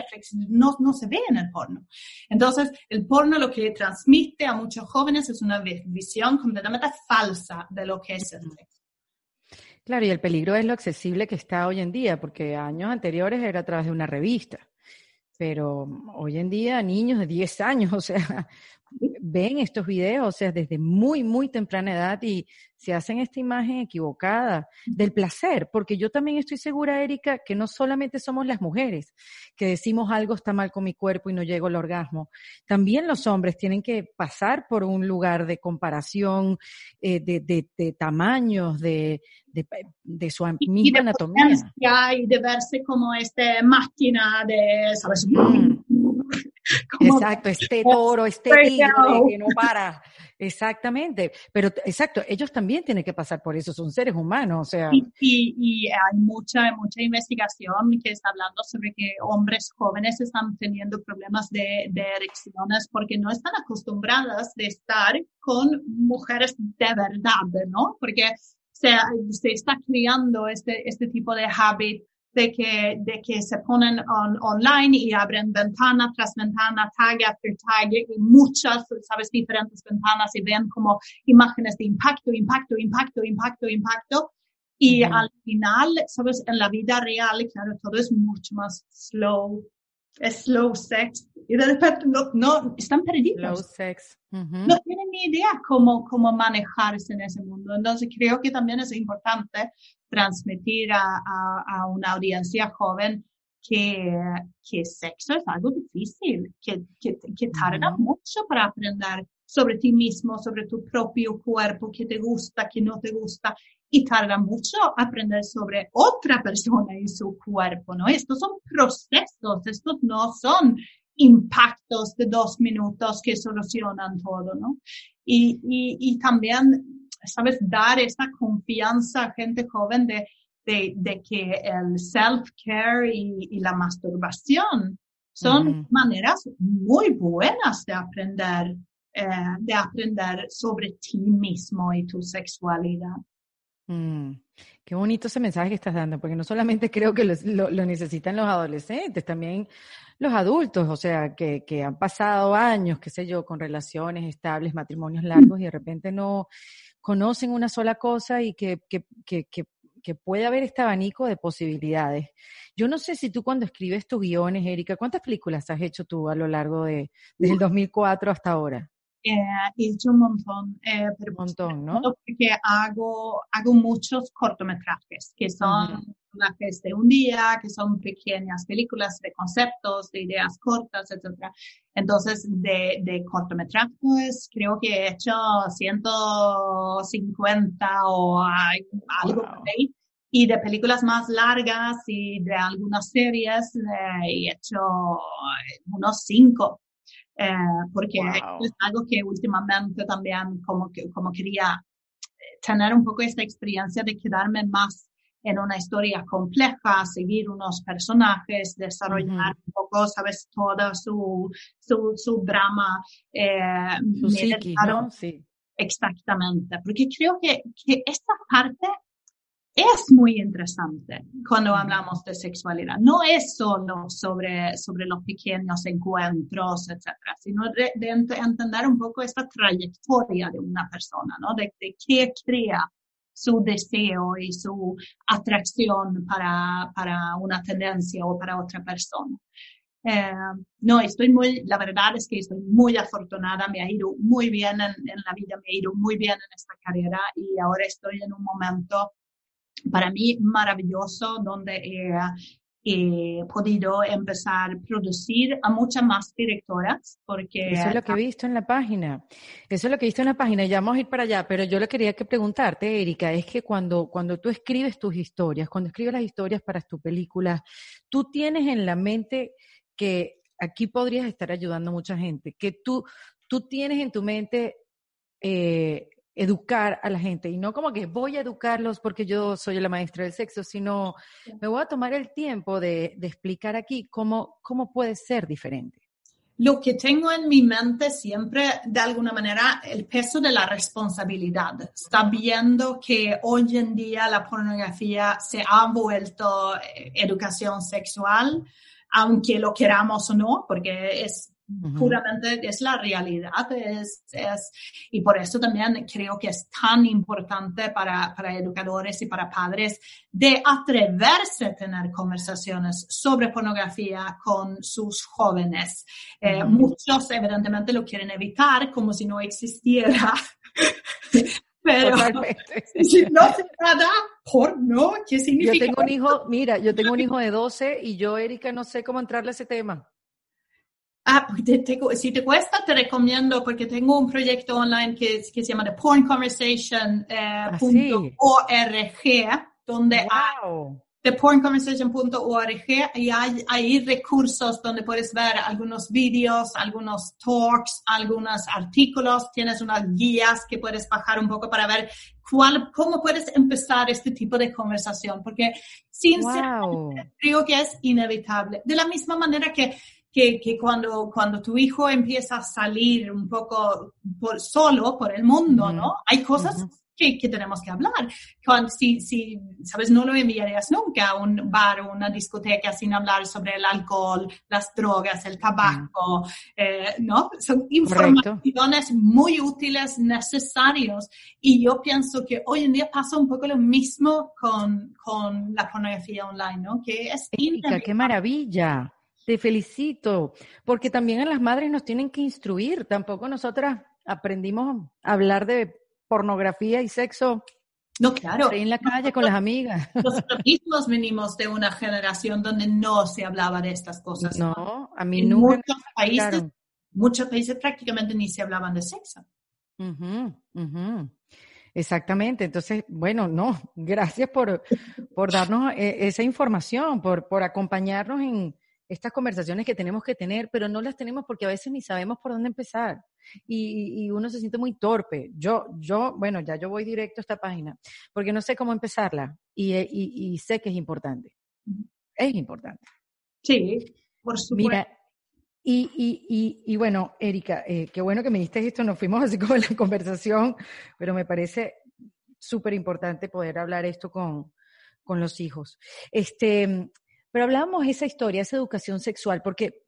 no, no se ve en el porno. Entonces, el porno lo que transmite a muchos jóvenes es una visión completamente falsa de lo que es el sexo. Claro, y el peligro es lo accesible que está hoy en día, porque años anteriores era a través de una revista, pero hoy en día niños de 10 años, o sea, ven estos videos, o sea, desde muy, muy temprana edad y se hacen esta imagen equivocada del placer, porque yo también estoy segura, Erika, que no solamente somos las mujeres que decimos algo está mal con mi cuerpo y no llego al orgasmo, también los hombres tienen que pasar por un lugar de comparación eh, de, de, de, tamaños, de, de, su misma anatomía. Y de verse como esta máquina de, ¿sabes? Mm. Exacto, este toro, este tigre que no para. Exactamente. Pero exacto, ellos también tienen que pasar por eso, son seres humanos, o sea. Y, y, hay mucha, mucha investigación que está hablando sobre que hombres jóvenes están teniendo problemas de, de erecciones porque no están acostumbradas de estar con mujeres de verdad, ¿no? Porque se, se está creando este, este tipo de hábito de que, de que se ponen online y abren ventana tras ventana, tag after tag, y muchas, sabes, diferentes ventanas y ven como imágenes de impacto, impacto, impacto, impacto, impacto. Y al final, sabes, en la vida real, claro, todo es mucho más slow, es slow sex. Y de repente no, no están perdidos. Slow sex. No tienen ni idea cómo, cómo manejarse en ese mundo. Entonces creo que también es importante transmitir a, a, una audiencia joven que, que sexo es algo difícil, que, que, que tarda mucho para aprender sobre ti mismo, sobre tu propio cuerpo, que te gusta, que no te gusta, y tarda mucho aprender sobre otra persona y su cuerpo, ¿no? Estos son procesos, estos no son impactos de dos minutos que solucionan todo, ¿no? Y, y, y también ¿sabes? Dar esa confianza a gente joven de, de, de que el self-care y, y, la masturbación son maneras muy buenas de aprender, eh, de aprender sobre ti mismo y tu sexualidad. Mm, qué bonito ese mensaje que estás dando, porque no solamente creo que lo, lo, necesitan los adolescentes, también los adultos, o sea, que, que han pasado años, qué sé yo, con relaciones estables, matrimonios largos y de repente no, conocen una sola cosa y que, que, que, que, puede haber este abanico de posibilidades. Yo no sé si tú cuando escribes tus guiones, Erika, ¿cuántas películas has hecho tú a lo largo de, desde el 2004 hasta ahora? Eh, he hecho un montón. Eh, pero un montón, ¿no? Porque hago, hago muchos cortometrajes, que son personajes de un día, que son pequeñas películas de conceptos, de ideas cortas, etc. Entonces, de, de cortometrajes, creo que he hecho 150 o algo por ahí. Y de películas más largas y de algunas series, eh, he hecho unos cinco. Eh, porque es algo que últimamente también como, como quería tener un poco esta experiencia de quedarme más en una historia compleja, seguir unos personajes, desarrollar un poco, sabes, toda su, su, su drama. Eh, su psiqui, ¿no? Sí. Exactamente, porque creo que, que esta parte es muy interesante cuando hablamos de sexualidad. No es solo sobre, sobre los pequeños encuentros, etcétera, sino de, de, entender un poco esta trayectoria de una persona, ¿no? De, de qué crea su deseo y su atracción para, para una tendencia o para otra persona. Eh, no, estoy muy, la verdad es que estoy muy afortunada, me ha ido muy bien en, en, la vida, me ha ido muy bien en esta carrera y ahora estoy en un momento para mí maravilloso donde he, he podido empezar a producir a muchas más directoras porque... Eso es lo que he visto en la página. Eso es lo que he visto en la página. Ya vamos a ir para allá, pero yo le quería que preguntarte, Erika, es que cuando, cuando tú escribes tus historias, cuando escribes las historias para tu película, tú tienes en la mente que aquí podrías estar ayudando a mucha gente, que tú, tú tienes en tu mente eh, educar a la gente y no como que voy a educarlos porque yo soy la maestra del sexo, sino me voy a tomar el tiempo de, explicar aquí cómo, cómo puede ser diferente. Lo que tengo en mi mente siempre, de alguna manera, el peso de la responsabilidad. Está viendo que hoy en día la pornografía se ha vuelto eh, educación sexual, aunque lo queramos o no, porque es puramente es la realidad. Es, es, y por eso también creo que es tan importante para, para educadores y para padres de atreverse a tener conversaciones sobre pornografía con sus jóvenes. Eh, muchos evidentemente lo quieren evitar como si no existiera. Pero si no se trata porno, ¿qué significa? Yo tengo un hijo, mira, yo tengo un hijo de 12 y yo, Erika, no sé cómo entrarle a ese tema. Ah, pues si te cuesta, te recomiendo porque tengo un proyecto online que, que se llama thepornconversation.org, eh, ah, donde hay thepornconversation.org y hay, hay recursos donde puedes ver algunos vídeos, algunos talks, algunos artículos, tienes unas guías que puedes bajar un poco para ver cuál, cómo puedes empezar este tipo de conversación, porque sinceramente creo que es inevitable. De la misma manera que que, que, cuando, cuando tu hijo empieza a salir un poco por, solo por el mundo, ¿no? Hay cosas que, que, tenemos que hablar. Cuando, si, si, sabes, no lo enviarías nunca a un bar o una discoteca sin hablar sobre el alcohol, las drogas, el tabaco, eh, ¿no? Son informaciones muy útiles, necesarios. Y yo pienso que hoy en día pasa un poco lo mismo con, con la pornografía online, ¿no? Que es... ¡Qué maravilla! Te felicito, porque también a las madres nos tienen que instruir. Tampoco nosotras aprendimos a hablar de pornografía y sexo. No, claro. en la calle con las amigas. Nosotros mismos venimos de una generación donde no se hablaba de estas cosas. No, a mí nunca. Muchos países, muchos países prácticamente ni se hablaban de sexo. Exactamente. Entonces, bueno, no, gracias por, por darnos eh, esa información, por, por acompañarnos en, estas conversaciones que tenemos que tener, pero no las tenemos porque a veces ni sabemos por dónde empezar y, uno se siente muy torpe. Yo, yo, bueno, ya yo voy directo a esta página porque no sé cómo empezarla y, y sé que es importante. Es importante. Sí, por supuesto. Mira, y, y, y, bueno, Erika, eh, qué bueno que me diste esto, nos fuimos así como en la conversación, pero me parece súper importante poder hablar esto con, con los hijos. Este, pero hablábamos de esa historia, esa educación sexual, porque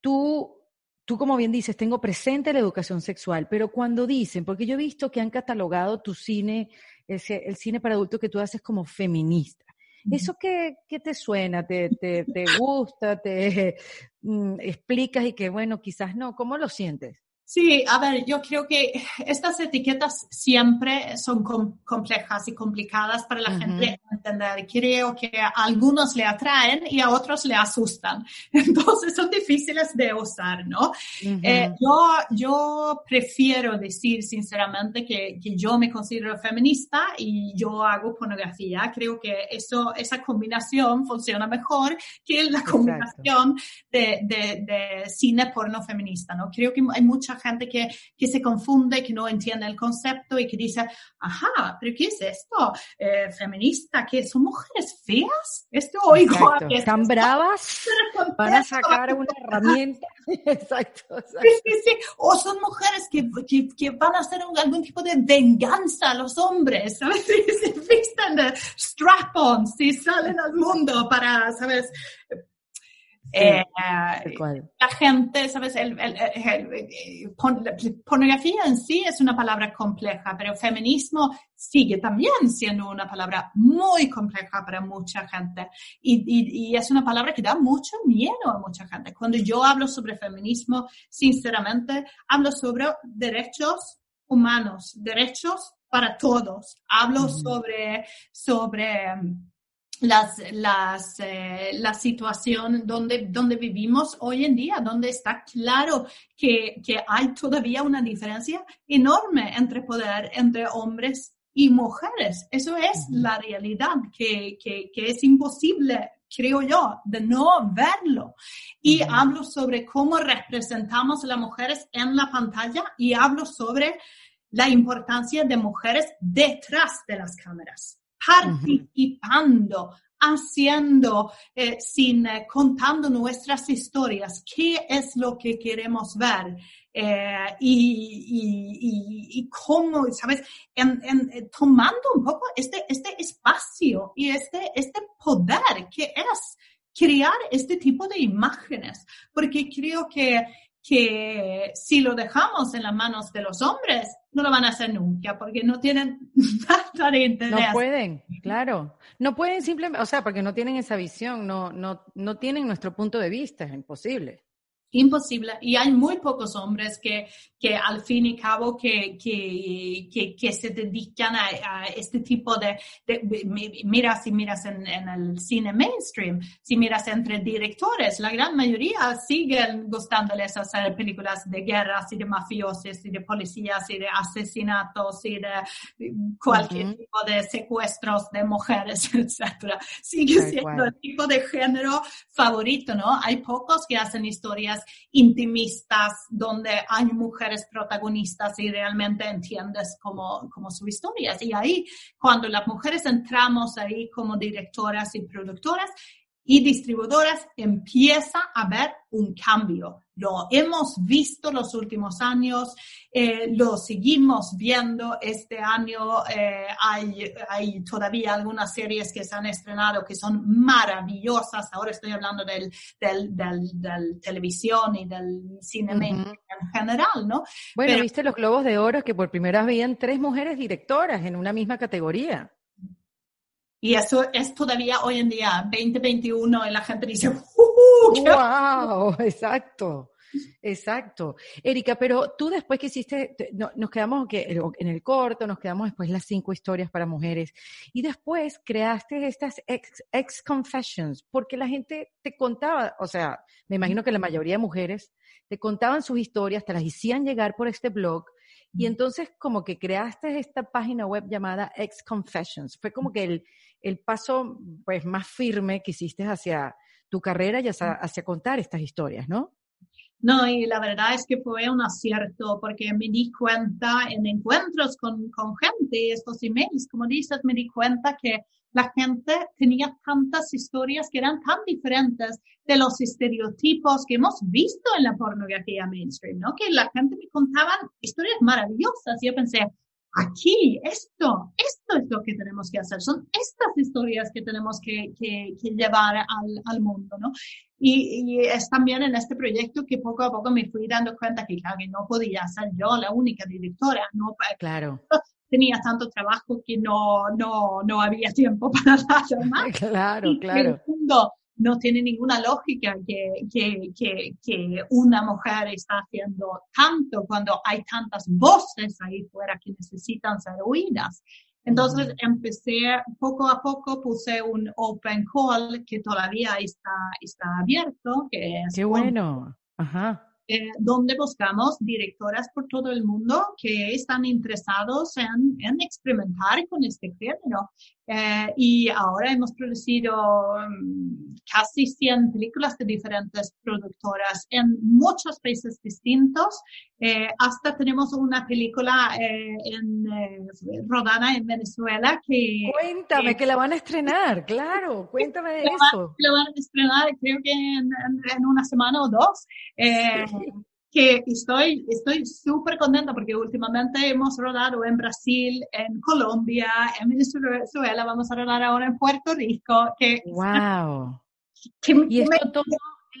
tú, tú como bien dices, tengo presente la educación sexual, pero cuando dicen, porque yo he visto que han catalogado tu cine, ese, el cine para adultos que tú haces como feminista. ¿Eso qué, qué te suena? ¿Te, te, te gusta? ¿Te mm, explicas y que, bueno, quizás no? ¿Cómo lo sientes? Sí, a ver, yo creo que estas etiquetas siempre son complejas y complicadas para la gente entender. Creo que a algunos le atraen y a otros le asustan. Entonces son difíciles de usar, ¿no? Eh, yo, yo prefiero decir sinceramente que, que, yo me considero feminista y yo hago pornografía. Creo que eso, esa combinación funciona mejor que la combinación de, de, de, cine porno feminista, ¿no? Creo que hay mucha gente que, que se confunde, que no entiende el concepto y que dice, ajá, pero ¿qué es esto? Eh, feminista, ¿qué son mujeres feas? Esto oigo ¿Están bravas? Van a sacar una herramienta. exacto, Sí, sí, O son mujeres que, que, que van a hacer algún tipo de venganza a los hombres, ¿sabes? Se visten de strap-ons y salen al mundo para, ¿sabes? Eh, la gente, ¿sabes? El, pornografía en sí es una palabra compleja, pero feminismo sigue también siendo una palabra muy compleja para mucha gente. Y, y, es una palabra que da mucho miedo a mucha gente. Cuando yo hablo sobre feminismo, sinceramente, hablo sobre derechos humanos, derechos para todos. Hablo sobre, sobre las, las, eh, la situación donde, donde vivimos hoy en día, donde está claro que, que hay todavía una diferencia enorme entre poder entre hombres y mujeres. Eso es la realidad, que, que, que es imposible creo yo, de no verlo. Y hablo sobre cómo representamos a las mujeres en la pantalla y hablo sobre la importancia de mujeres detrás de las cámaras participando, haciendo, eh, sin, eh, contando nuestras historias, qué es lo que queremos ver eh, y, y, y, cómo, ¿sabes? En, en, tomando un poco este, este espacio y este, este poder que es crear este tipo de imágenes, porque creo que que si lo dejamos en las manos de los hombres, no lo van a hacer nunca, porque no tienen nada de interés. No pueden, claro. No pueden simplemente, o sea, porque no tienen esa visión, no, no, no tienen nuestro punto de vista, es imposible imposible y hay muy pocos hombres que, que al fin y cabo que, que, que, se dedican a, este tipo de, mira si miras en, en, el cine mainstream, si miras entre directores, la gran mayoría siguen gustándoles hacer películas de guerras y de mafiosos y de policías y de asesinatos y de cualquier tipo de secuestros de mujeres, etcétera. Sigue siendo el tipo de género favorito, ¿no? Hay pocos que hacen historias intimistas donde hay mujeres protagonistas y realmente entiendes como, como su historia. Y ahí, cuando las mujeres entramos ahí como directoras y productoras, y distribuidoras empieza a ver un cambio. Lo hemos visto los últimos años, eh, lo seguimos viendo este año. Eh, hay, hay, todavía algunas series que se han estrenado que son maravillosas. Ahora estoy hablando del, del, del, televisión y del cine en general, ¿no? Bueno, viste los Globos de Oro que por primera vez veían tres mujeres directoras en una misma categoría. Y eso es todavía hoy en día, 2021, y la gente dice, ¡Wow! Exacto. Exacto. Erika, pero tú después que hiciste, nos quedamos en el corto, nos quedamos después las cinco historias para mujeres y después creaste estas ex, confessions porque la gente te contaba, o sea, me imagino que la mayoría de mujeres te contaban sus historias, te las hacían llegar por este blog y entonces como que creaste esta página web llamada Ex Confessions. Fue como que el, el paso pues más firme que hiciste hacia tu carrera y hacia, contar estas historias, ¿no? No, y la verdad es que fue un acierto porque me di cuenta en encuentros con, con gente, estos emails, como dices, me di cuenta que la gente tenía tantas historias que eran tan diferentes de los estereotipos que hemos visto en la pornografía mainstream, ¿no? Que la gente me contaba historias maravillosas y yo pensé, aquí, esto, esto es lo que tenemos que hacer, son estas historias que tenemos que, que, que llevar al, al, mundo, ¿no? Y, y, es también en este proyecto que poco a poco me fui dando cuenta que, claro, que no podía ser yo la única directora, ¿no? Claro. Tenía tanto trabajo que no, no, no había tiempo para nada más. Claro, claro no tiene ninguna lógica que, que, que, que, una mujer está haciendo tanto cuando hay tantas voces ahí fuera que necesitan ser oídas. Entonces empecé poco a poco, puse un open call que todavía está, está abierto. Que es Qué bueno. Ajá. Eh, donde buscamos directoras por todo el mundo que están interesados en, en experimentar con este género. Eh, y ahora hemos producido um, casi 100 películas de diferentes productoras en muchos países distintos. Eh, hasta tenemos una película eh, en, rodada en Venezuela que... Cuéntame, que la van a estrenar, claro, cuéntame de eso. la van a estrenar creo que en, en, una semana o dos que estoy estoy súper contenta porque últimamente hemos rodado en Brasil, en Colombia, en Venezuela, vamos a rodar ahora en Puerto Rico. Que, ¡Wow! y esto todo,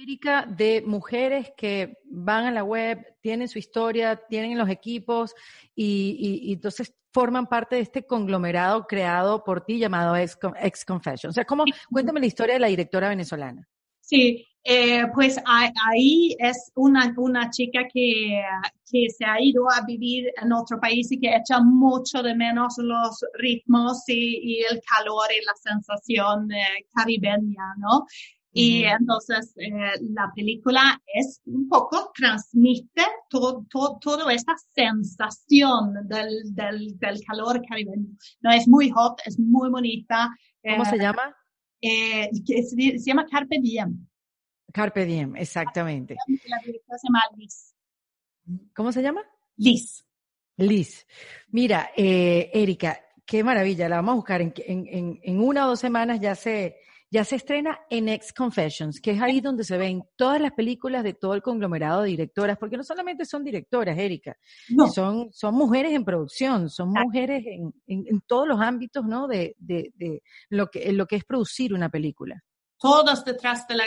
Erika, de mujeres que van a la web, tienen su historia, tienen los equipos y, y, entonces forman parte de este conglomerado creado por ti llamado Ex, Confession. O sea, ¿cómo, cuéntame la historia de la directora venezolana. Sí, Eh, pues ahí es una, una chica que, que se ha ido a vivir en otro país y que echa mucho de menos los ritmos y, el calor y la sensación eh, caribeña, ¿no? Y entonces eh, la película es un poco, transmite todo, toda esta sensación del, del, del, calor caribeño. No, es muy hot, es muy bonita. ¿Cómo se llama? se, se, llama Carpe Diem. Carpe Diem, exactamente. La directora se llama Liz. ¿Cómo se llama? Liz. Liz. Mira, eh, Erika, qué maravilla, la vamos a buscar en, en, en, una o dos semanas ya se, ya se estrena en Ex Confessions, que es ahí donde se ven todas las películas de todo el conglomerado de directoras, porque no solamente son directoras, Erika, son, son mujeres en producción, son mujeres en, en, todos los ámbitos, ¿no? De, de, de lo, que, lo que es producir una película todos detrás de la...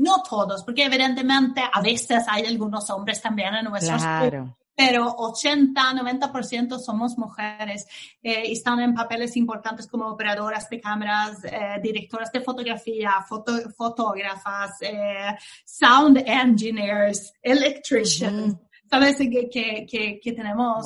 No todos, porque evidentemente a veces hay algunos hombres también en nuestros claro. pero 80, 90% somos mujeres eh, y están en papeles importantes como operadoras de cámaras, eh, directoras de fotografía, foto, fotógrafas, eh, sound engineers, electricians. ¿Sabes? Que, que, que, tenemos...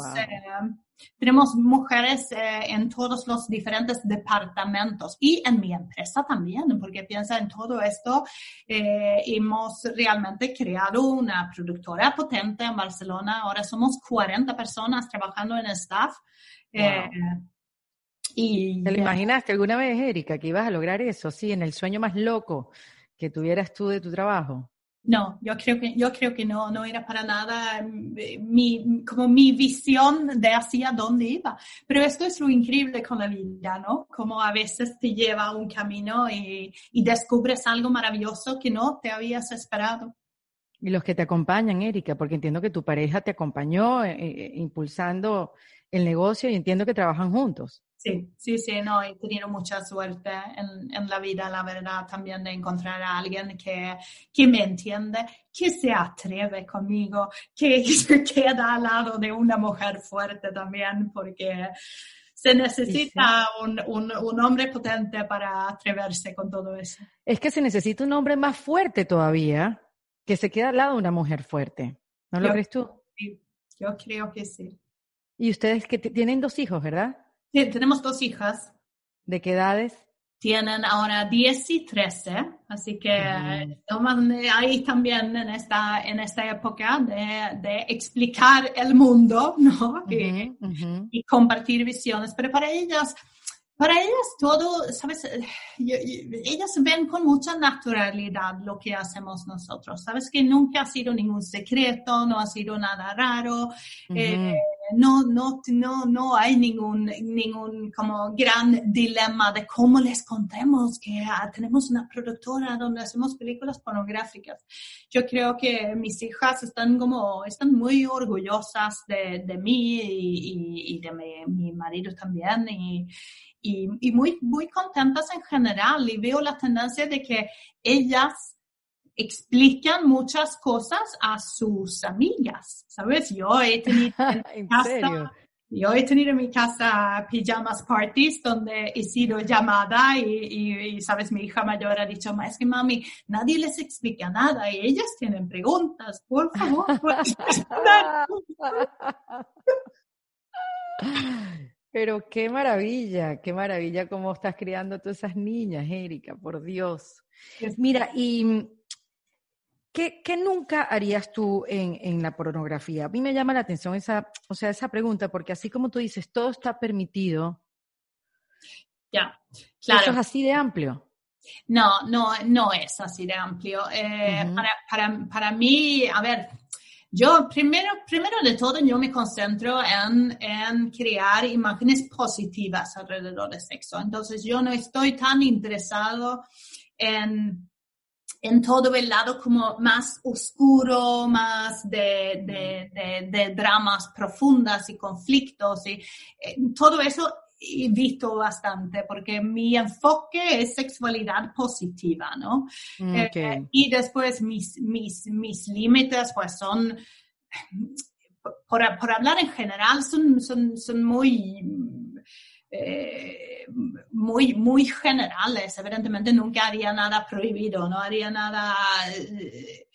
Tenemos mujeres eh, en todos los diferentes departamentos y en mi empresa también, porque piensa en todo esto, eh, hemos realmente creado una productora potente en Barcelona. Ahora somos 40 personas trabajando en staff. Eh, y, ¿Te lo imaginaste alguna vez, Erika, que ibas a lograr eso? Sí, en el sueño más loco que tuvieras tú de tu trabajo. No, yo creo que, yo creo que no, no era para nada eh, mi, como mi visión de hacia dónde iba. Pero esto es lo increíble con la vida, ¿no? Como a veces te lleva a un camino y, y descubres algo maravilloso que no te habías esperado. Y los que te acompañan, Erika, porque entiendo que tu pareja te acompañó eh, eh, impulsando el negocio y entiendo que trabajan juntos. Sí, sí, sí, no, he tenido mucha suerte en, en, la vida, la verdad, también de encontrar a alguien que, que me entiende, que se atreve conmigo, que se queda al lado de una mujer fuerte también, porque se necesita Un, un, un, hombre potente para atreverse con todo eso. Es que se necesita un hombre más fuerte todavía, que se queda al lado de una mujer fuerte. ¿No lo crees tú? Sí, yo creo que sí. Y ustedes que tienen dos hijos, ¿verdad? Sí, tenemos dos hijas. ¿De qué edades? Tienen ahora 10 y 13, así que toman ahí también en esta, en esta época de, de explicar el mundo, ¿no? y, y, compartir visiones, pero para ellas para ellas todo, sabes, ellas ven con mucha naturalidad lo que hacemos nosotros. Sabes que nunca ha sido ningún secreto, no ha sido nada raro, eh, no, no, no, no hay ningún, ningún como gran dilema de cómo les contemos que ah, tenemos una productora donde hacemos películas pornográficas. Yo creo que mis hijas están como, están muy orgullosas de, de mí y, de mi, mi marido también y, y, muy, muy contentas en general y veo la tendencia de que ellas explican muchas cosas a sus amigas, ¿sabes? Yo he tenido en, casa, yo he tenido en mi casa pijamas parties donde he sido llamada y, y, sabes, mi hija mayor ha dicho, es que mami, nadie les explica nada y ellas tienen preguntas, por favor. Pero qué maravilla, qué maravilla cómo estás criando a todas esas niñas, Erika, por Dios. Mira, y ¿qué, qué nunca harías tú en, en, la pornografía? A mí me llama la atención esa, o sea, esa pregunta, porque así como tú dices, todo está permitido. Ya, claro. Eso es así de amplio. No, no, no es así de amplio. Eh, para, para, para mí, a ver, yo primero, primero de todo, yo me concentro en, en crear imágenes positivas alrededor del sexo. Entonces, yo no estoy tan interesado en, en todo el lado como más oscuro, más de, de, de, de dramas profundas y conflictos y eh, todo eso visto bastante porque mi enfoque es sexualidad positiva, ¿no? Mm, eh, y después mis, mis, mis límites pues son, por, por, hablar en general, son, son, son muy eh, muy, muy generales. Evidentemente nunca haría nada prohibido, no haría nada, eh,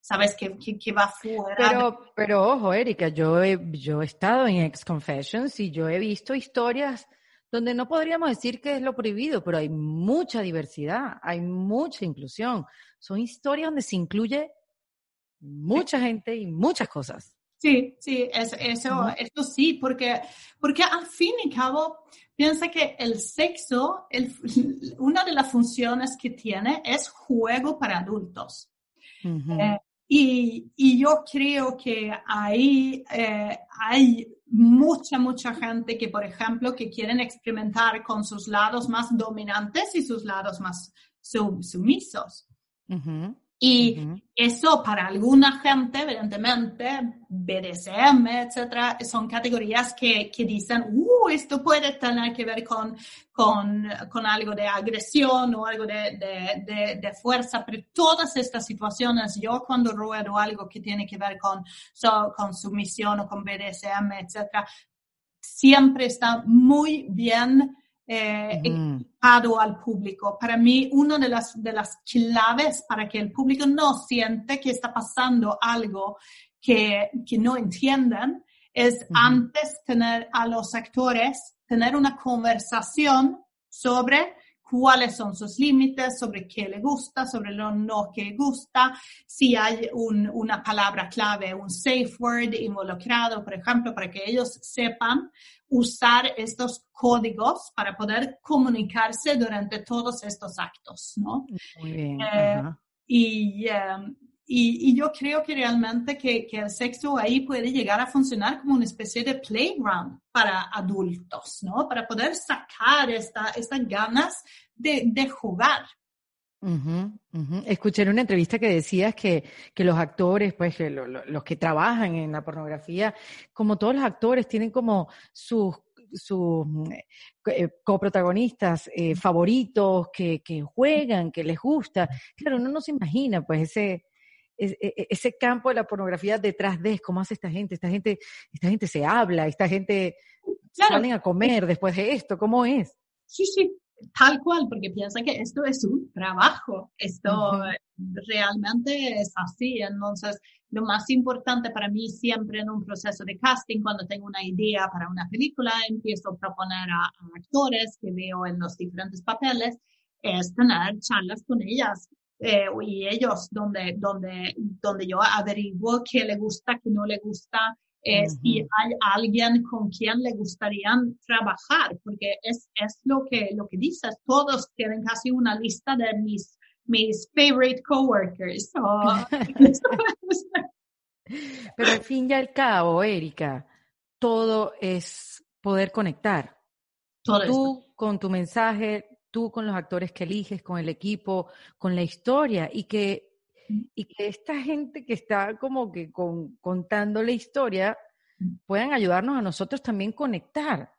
sabes, que, que, va fuera. Pero, pero ojo, Erika, yo he, yo he estado en Ex Confessions y yo he visto historias donde no podríamos decir que es lo prohibido, pero hay mucha diversidad, hay mucha inclusión. Son historias donde se incluye mucha gente y muchas cosas. Sí, sí, eso, eso, sí, porque, porque al fin y cabo, piensa que el sexo, el, una de las funciones que tiene es juego para adultos. Eh, y, y, yo creo que ahí eh, hay mucha, mucha gente que, por ejemplo, que quieren experimentar con sus lados más dominantes y sus lados más sumisos. Y eso para alguna gente, evidentemente, BDSM, etcétera, son categorías que, que, dicen, uh, esto puede tener que ver con, con, con algo de agresión o algo de, de, de, fuerza, pero todas estas situaciones, yo cuando ruedo algo que tiene que ver con, con sumisión o con BDSM, etcétera, siempre está muy bien eh, al público. Para mí, una de las, de las claves para que el público no siente que está pasando algo que, que no entienden es antes tener a los actores, tener una conversación sobre cuáles son sus límites, sobre qué le gusta, sobre lo no que gusta, si hay una palabra clave, un safe word involucrado, por ejemplo, para que ellos sepan usar estos códigos para poder comunicarse durante todos estos actos, ¿no? Muy bien. Eh, y, em, y, y, yo creo que realmente que, que, el sexo ahí puede llegar a funcionar como una especie de playground para adultos, ¿no? Para poder sacar esta, estas ganas de, de jugar. Escuché en una entrevista que decías que, que los actores, pues que los que trabajan en la pornografía, como todos los actores, tienen como sus sus eh, coprotagonistas eh, favoritos que, que, juegan, que les gusta. Claro, uno no se imagina pues ese, e, e, ese campo de la pornografía detrás de cómo hace esta gente, esta gente, esta gente se habla, esta gente salen a comer después de esto, ¿cómo es? Sí, sí, tal cual, porque piensa que esto es un trabajo, esto realmente es así. Entonces, lo más importante para mí siempre en un proceso de casting, cuando tengo una idea para una película, empiezo a proponer a, actores que veo en los diferentes papeles, es tener charlas con ellas. Eh, y ellos donde, donde, donde yo averiguo qué le gusta, qué no le gusta, es si hay alguien con quien le gustaría trabajar, porque es, es lo, que, lo que dices, todos tienen casi una lista de mis, mis favorite coworkers. Pero al fin y al cabo, Erika, todo es poder conectar. tú con tu mensaje, tú con los actores que eliges, con el equipo, con la historia y que y que esta gente que está como que contando la historia puedan ayudarnos a nosotros también conectar.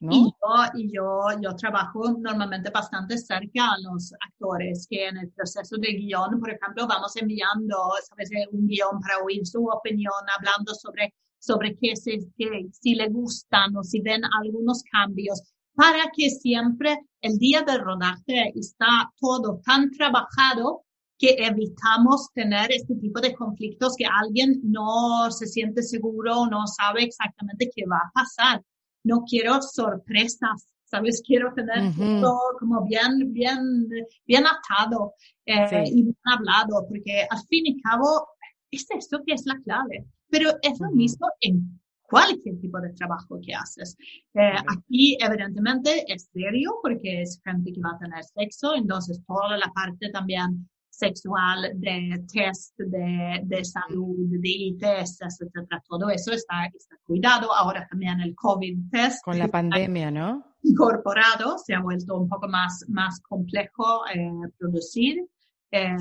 ¿no? Y, yo, y yo, yo trabajo normalmente bastante cerca a los actores que en el proceso de guion, por ejemplo, vamos enviando ¿sabes? un guion para oír su opinión, hablando sobre, sobre qué, se, qué, si le gustan o si ven algunos cambios, para que siempre el día del rodaje está todo tan trabajado que evitamos tener este tipo de conflictos que alguien no se siente seguro, no sabe exactamente qué va a pasar. No quiero sorpresas, ¿sabes? Quiero tener todo como bien, bien, bien atado eh, y bien hablado, porque al fin y cabo es esto que es la clave. Pero es lo mismo en cualquier tipo de trabajo que haces. Eh, aquí, evidentemente, es serio porque es gente que va a tener sexo, entonces toda la parte también sexual, de test de, de salud, de ITS, etcétera. Todo eso está, está cuidado. Ahora también el COVID test. Con la pandemia, ¿no? Incorporado, se ha vuelto un poco más, más complejo eh, producir. Eh,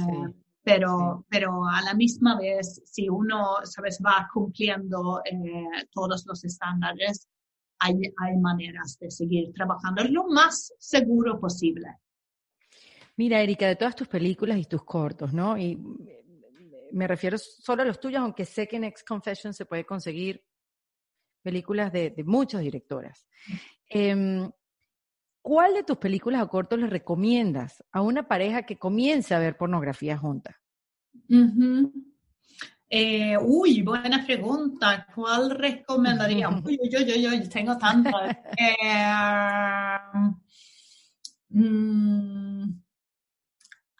pero, pero a la misma vez, si uno, sabes, va cumpliendo eh, todos los estándares, hay, hay maneras de seguir trabajando lo más seguro posible. Mira, Erika, de todas tus películas y tus cortos, ¿no? Y me refiero solo a los tuyos, aunque sé que en Ex Confession se puede conseguir películas de, muchas directoras. Em, ¿Cuál de tus películas o cortos le recomiendas a una pareja que comience a ver pornografía junta? Eh, uy, buena pregunta. ¿Cuál recomendaría? Uy, uy, uy, uy, tengo tantas. Eh, mm,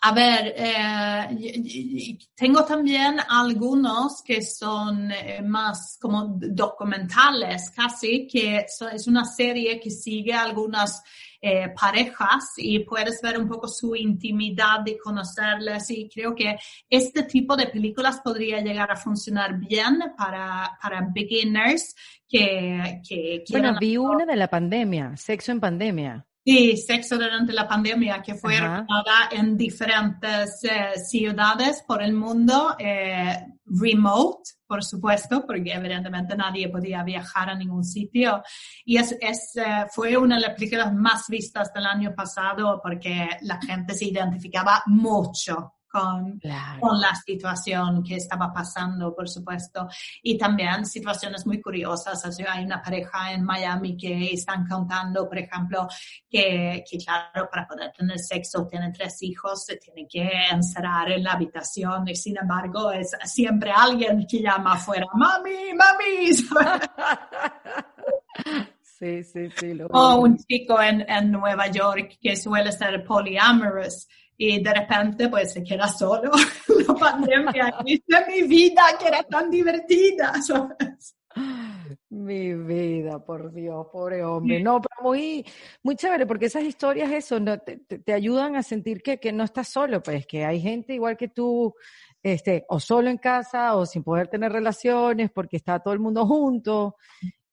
a ver, eh, tengo también algunos que son más como documentales, casi, que es una serie que sigue algunas eh, parejas y puedes ver un poco su intimidad y conocerles y creo que este tipo de películas podría llegar a funcionar bien para, para beginners que, que Bueno, vi una de la pandemia, Sexo en Pandemia. Sí, sexo durante la pandemia, que fue rodada en diferentes eh, ciudades por el mundo, eh, remote, por supuesto, porque evidentemente nadie podía viajar a ningún sitio. Y es, es eh, fue una de las películas más vistas del año pasado porque la gente se identificaba mucho con, con, la situación que estaba pasando, por supuesto. Y también situaciones muy curiosas. hay una pareja en Miami que están contando, por ejemplo, que, que, claro, para poder tener sexo tienen tres hijos, se tienen que encerrar en la habitación y sin embargo es siempre alguien que llama afuera, mami, mami. Sí, sí, sí. o un chico en, en Nueva York que suele ser polyamorous y de repente pues se queda solo. la pandemia dice mi vida que era tan divertida, Mi vida, por Dios, pobre hombre. No, pero muy, muy chévere, porque esas historias, eso, no, te, te, ayudan a sentir que, que, no estás solo, pues, que hay gente igual que tú, este, o solo en casa, o sin poder tener relaciones, porque está todo el mundo junto,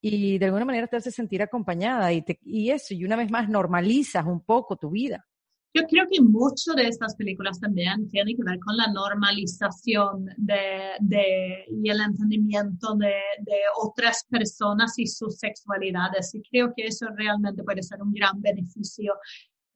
y de alguna manera te hace sentir acompañada, y, te, y eso, y una vez más normalizas un poco tu vida. Yo creo que mucho de estas películas también tiene que ver con la normalización de, de y el entendimiento de, de, otras personas y sus sexualidades. Y creo que eso realmente puede ser un gran beneficio.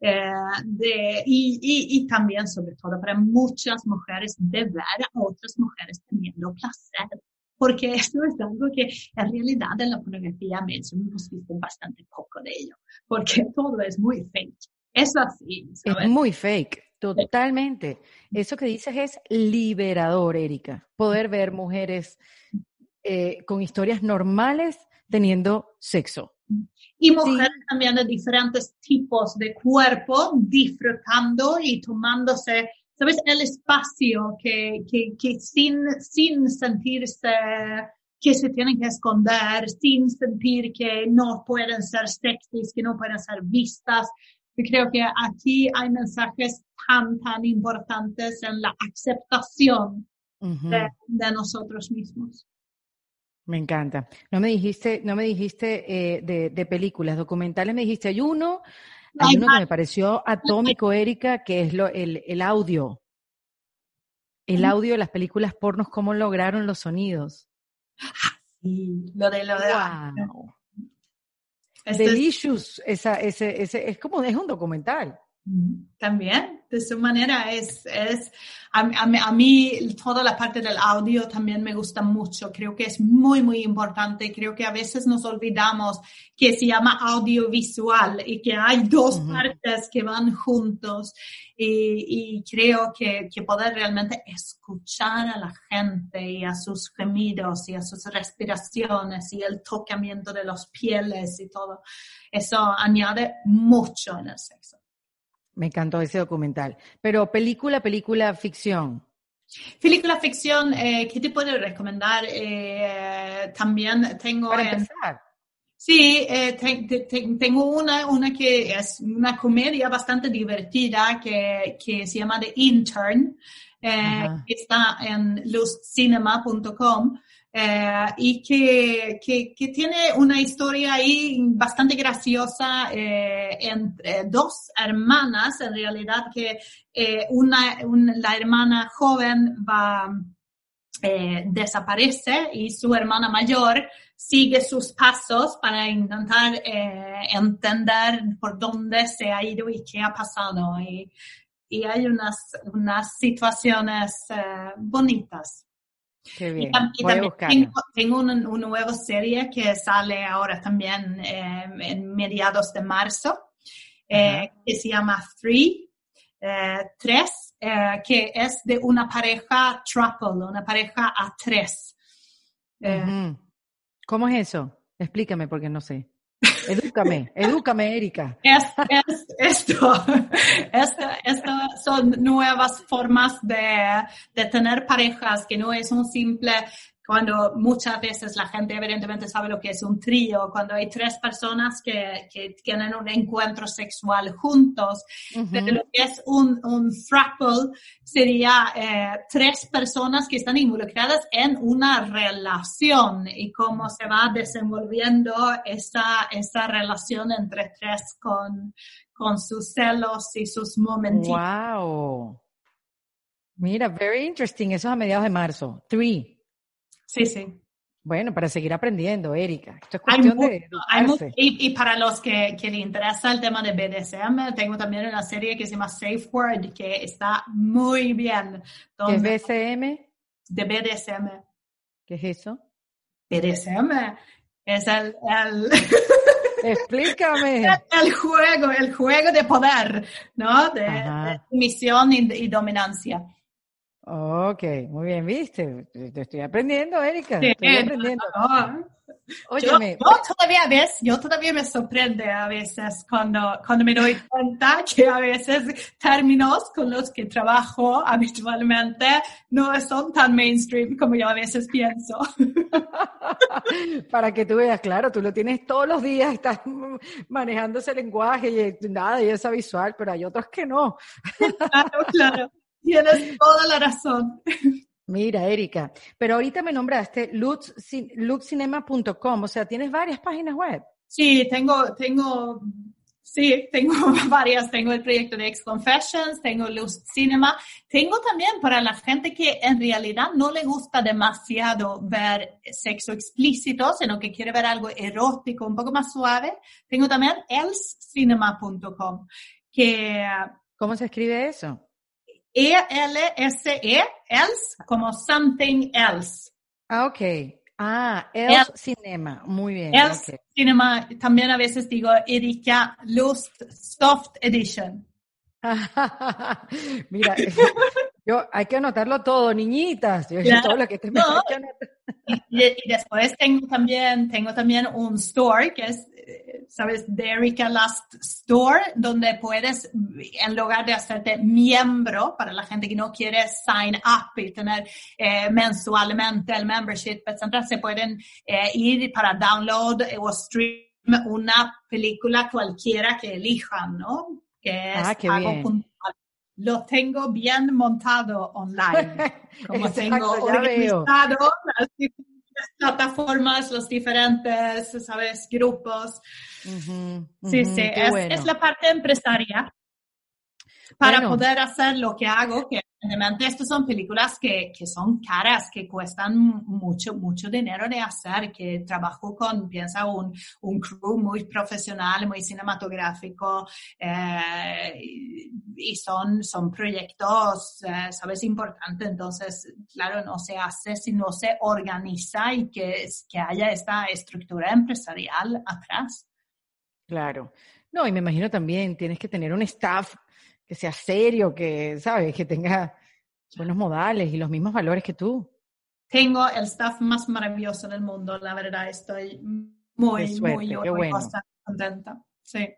Eh, de, y, y, y, también, sobre todo, para muchas mujeres, de ver a otras mujeres teniendo placer. Porque esto es algo que en realidad en la pornografía hemos visto bastante poco de ello, porque todo es muy fake. Es así. Es muy fake, totalmente. Eso que dices es liberador, Erika. Poder ver mujeres eh, con historias normales teniendo sexo. Y mujeres también de diferentes tipos de cuerpo, disfrutando y tomándose, ¿sabes? El espacio que, que, que sin, sin sentirse que se tienen que esconder, sin sentir que no pueden ser sexys, que no pueden ser vistas, yo creo que aquí hay mensajes tan, tan importantes en la aceptación de, nosotros mismos. Me encanta. No me dijiste, no me dijiste eh, de, de, películas, documentales, me dijiste, hay uno, hay uno que me pareció atómico, Erika, que es lo, el, el audio. El audio de las películas pornos, cómo lograron los sonidos. Sí, lo de lo de. Wow. Delicious, esa, ese, ese, es como, es un documental. También, de su manera, es, es a, a, mí toda la parte del audio también me gusta mucho. Creo que es muy, muy importante. Creo que a veces nos olvidamos que se llama audiovisual y que hay dos partes que van juntos. Y, y creo que, que, poder realmente escuchar a la gente y a sus gemidos y a sus respiraciones y el tocamiento de las pieles y todo, eso añade mucho en el sexo. Me encantó ese documental. Pero película, película, ficción. Película ficción, eh, ¿qué te puedo recomendar? Eh, también tengo... Para empezar. Sí, eh, tengo una, una que es una comedia bastante divertida que, que se llama The Intern, que está en luzcinema.com. Eh, y que, que, tiene una historia ahí bastante graciosa eh, entre dos hermanas, en realidad que eh, una, la hermana joven va, eh, desaparece y su hermana mayor sigue sus pasos para intentar eh, entender por dónde se ha ido y qué ha pasado. Y hay unas, unas situaciones bonitas. Qué bien. Y, tam- también tengo, tengo una, una nueva serie que sale ahora también eh, en mediados de marzo, eh, que se llama Three, eh, Tres, que es de una pareja triple, una pareja a tres. ¿Cómo es eso? Explícame porque no sé. Edúcame, edúcame, Erika. Es, es esto, esto, esto son nuevas formas de, de tener parejas que no es un simple, cuando muchas veces la gente evidentemente sabe lo que es un trío, cuando hay tres personas que, que tienen un encuentro sexual juntos, pero Ujú. lo que es un, un throuple sería eh, tres personas que están involucradas en una relación y cómo se va desenvolviendo esa, esa relación entre tres con, con sus celos y sus momentitos. Wow. Mira, very interesting. Eso es a mediados de marzo. Three. Sí, sí. Bueno, para seguir aprendiendo, Erika. Esto es Hay cuestión de hay y, y para los que, que le interesa el tema de BDSM, tengo también una serie que se llama Safe Word, que está muy bien. ¿Qué es donde- BCM? de BDSM. ¿Qué es eso? BDSM es el, el, Explícame. el juego, el juego de poder, ¿no? De, de sumisión y, y dominancia. Ok, muy bien, viste. Te estoy aprendiendo, Erika. Sí, Estoy aprendiendo. ¿no? Yo, Óyeme, yo todavía ves, yo todavía me sorprende a veces cuando, cuando me doy cuenta que a veces términos con los que trabajo habitualmente no son tan mainstream como yo a veces pienso. para que tú veas, claro, tú lo tienes todos los días, estás manejando ese lenguaje y nada, y esa visual, pero hay otros que no. Claro, claro. Tienes toda la razón. Mira, Erika, pero ahorita me nombraste luxcinema.com, o sea, tienes varias páginas web. Sí, tengo, tengo, sí, tengo varias. Tengo el proyecto de Ex Confessions, tengo Luz Cinema. Tengo también para la gente que en realidad no le gusta demasiado ver sexo explícito, sino que quiere ver algo erótico, un poco más suave. Tengo también elscinema.com, que ¿Cómo se escribe eso? E-L-S-E, else, como something else. Ah, ok. Ah, Els Cinema, muy bien. Else. Cinema, también a veces digo Erika Lust Soft Edition. Mira, yo hay que anotarlo todo, niñitas. Yo, Claro. todo lo que te No. que. Y, y después tengo también, tengo también un store que es, eh, ¿sabes? The Erika Lust Store, donde puedes, en lugar de hacerte miembro, para la gente que no quiere sign up y tener eh, mensualmente el membership, etcétera, se pueden eh, ir para download o stream una película cualquiera que elijan, ¿no? Que es Ah, qué bien. Lo tengo bien montado online. Como Exacto, tengo organizado las diferentes plataformas, los diferentes, ¿sabes? Grupos. Sí, sí, es, bueno. es la parte empresaria para Bueno. poder hacer lo que hago, que evidentemente estas son películas que, que son caras, que cuestan mucho, mucho dinero de hacer, que trabajo con, piensa, un, un crew muy profesional, muy cinematográfico, eh, y son, son proyectos, eh, sabes, importantes. Entonces, claro, no se hace si no se organiza y que, que haya esta estructura empresarial atrás. Claro. No, y me imagino también tienes que tener un staff que sea serio, que, ¿sabes? Que tenga buenos modales y los mismos valores que tú. Tengo el staff más maravilloso del mundo, la verdad, estoy muy, suerte, muy orgullosa, bueno. contenta. Sí.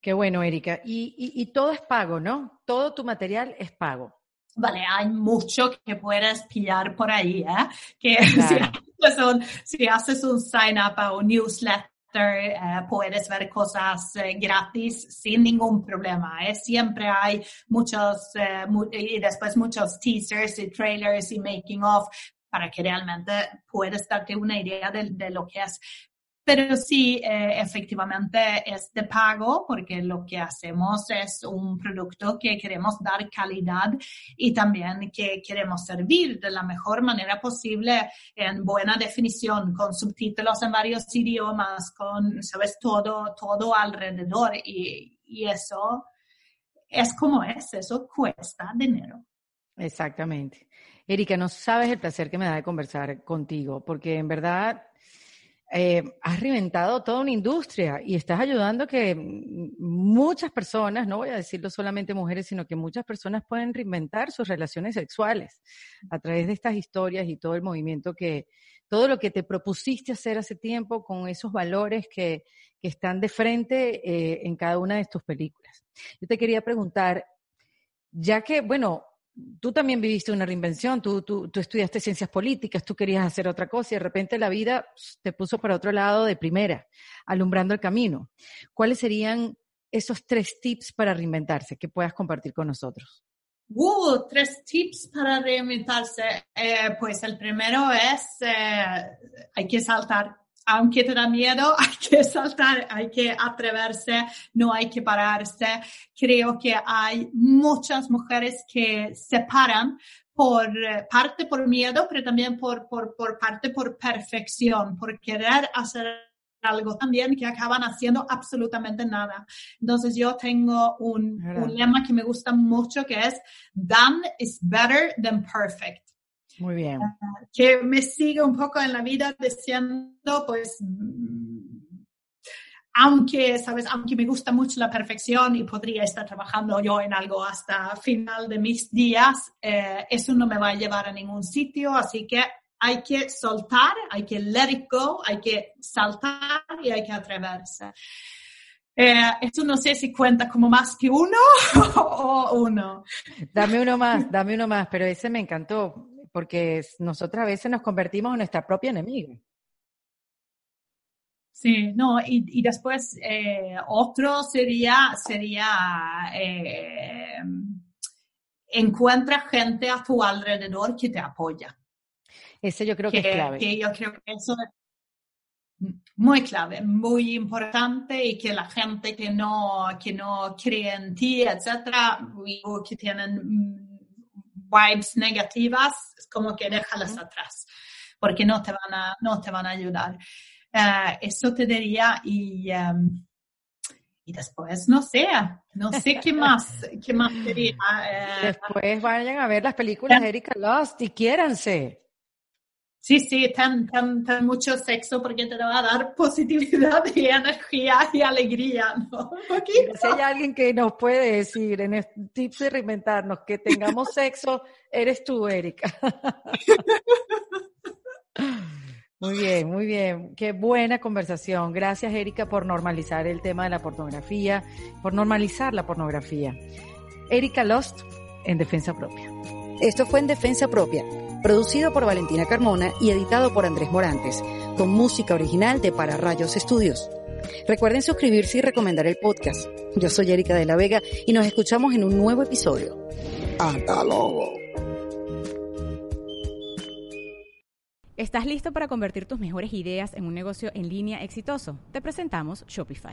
Qué bueno, Erika. Y, y, y todo es pago, ¿no? Todo tu material es pago. Vale, hay mucho que puedes pillar por ahí, ¿eh? Que Claro. si, haces un, si haces un sign up a un newsletter, eh, puedes ver cosas eh, gratis sin ningún problema. ¿eh? Siempre hay muchos, eh, y después muchos teasers y trailers y making of para que realmente puedas darte una idea de, de lo que es. Pero sí, eh, efectivamente es de pago porque lo que hacemos es un producto que queremos dar calidad y también que queremos servir de la mejor manera posible en buena definición, con subtítulos en varios idiomas, con, sabes, todo, todo alrededor y, y eso es como es, eso cuesta dinero. Exactamente. Erika, no sabes el placer que me da de conversar contigo, porque en verdad eh, has reinventado toda una industria y estás ayudando a que muchas personas, no voy a decirlo solamente mujeres, sino que muchas personas pueden reinventar sus relaciones sexuales a través de estas historias y todo el movimiento que, todo lo que te propusiste hacer hace tiempo con esos valores que, que están de frente eh, en cada una de tus películas. Yo te quería preguntar, ya que, bueno, tú también viviste una reinvención, tú, tú, tú, estudiaste ciencias políticas, tú querías hacer otra cosa y de repente la vida te puso para otro lado de primera, alumbrando el camino. ¿Cuáles serían esos tres tips para reinventarse que puedas compartir con nosotros? Uh, tres tips para reinventarse. Eh, pues el primero es, eh, hay que saltar aunque te da miedo, hay que saltar, hay que atreverse, no hay que pararse. Creo que hay muchas mujeres que se paran por eh, parte por miedo, pero también por, por, por parte por perfección, por querer hacer algo también que acaban haciendo absolutamente nada. Entonces yo tengo un, un lema que me gusta mucho que es done is better than perfect. Muy bien. que me sigue un poco en la vida diciendo, pues, aunque, sabes, aunque me gusta mucho la perfección y podría estar trabajando yo en algo hasta final de mis días, eh, eso no me va a llevar a ningún sitio, así que hay que soltar, hay que let it go, hay que saltar y hay que atreverse. Eh, esto no sé si cuenta como más que uno o uno. Dame uno más, dame uno más, pero ese me encantó porque nosotras a veces nos convertimos en nuestra propia enemiga. Sí, no, y, después eh, otro sería, sería eh, encuentra gente a tu alrededor que te apoya. Ese yo creo que, es clave. Que yo creo que eso es muy clave, muy importante y que la gente que no, que no cree en ti, etcétera, que tienen vibes negativas, es como que déjalas atrás, porque no te van a, no te van a ayudar. Uh, eso te diría y, um, y después no sé, no sé qué más, qué más diría. Uh, después vayan a ver las películas de Erika Lost y quiéranse. Sí, sí, tan, tan, tan mucho sexo porque te va a dar positividad y energía y alegría, ¿no? Si hay alguien que nos puede decir en este tips de reinventarnos que tengamos sexo, eres tú, Erika. Muy bien, muy bien. Qué buena conversación. Gracias, Erika, por normalizar el tema de la pornografía, por normalizar la pornografía. Erika Lost en Defensa Propia. Esto fue en Defensa Propia producido por Valentina Carmona y editado por Andrés Morantes, con música original de Para Rayos Estudios. Recuerden suscribirse y recomendar el podcast. Yo soy Erika de la Vega y nos escuchamos en un nuevo episodio. Hasta luego. ¿Estás listo para convertir tus mejores ideas en un negocio en línea exitoso? Te presentamos Shopify.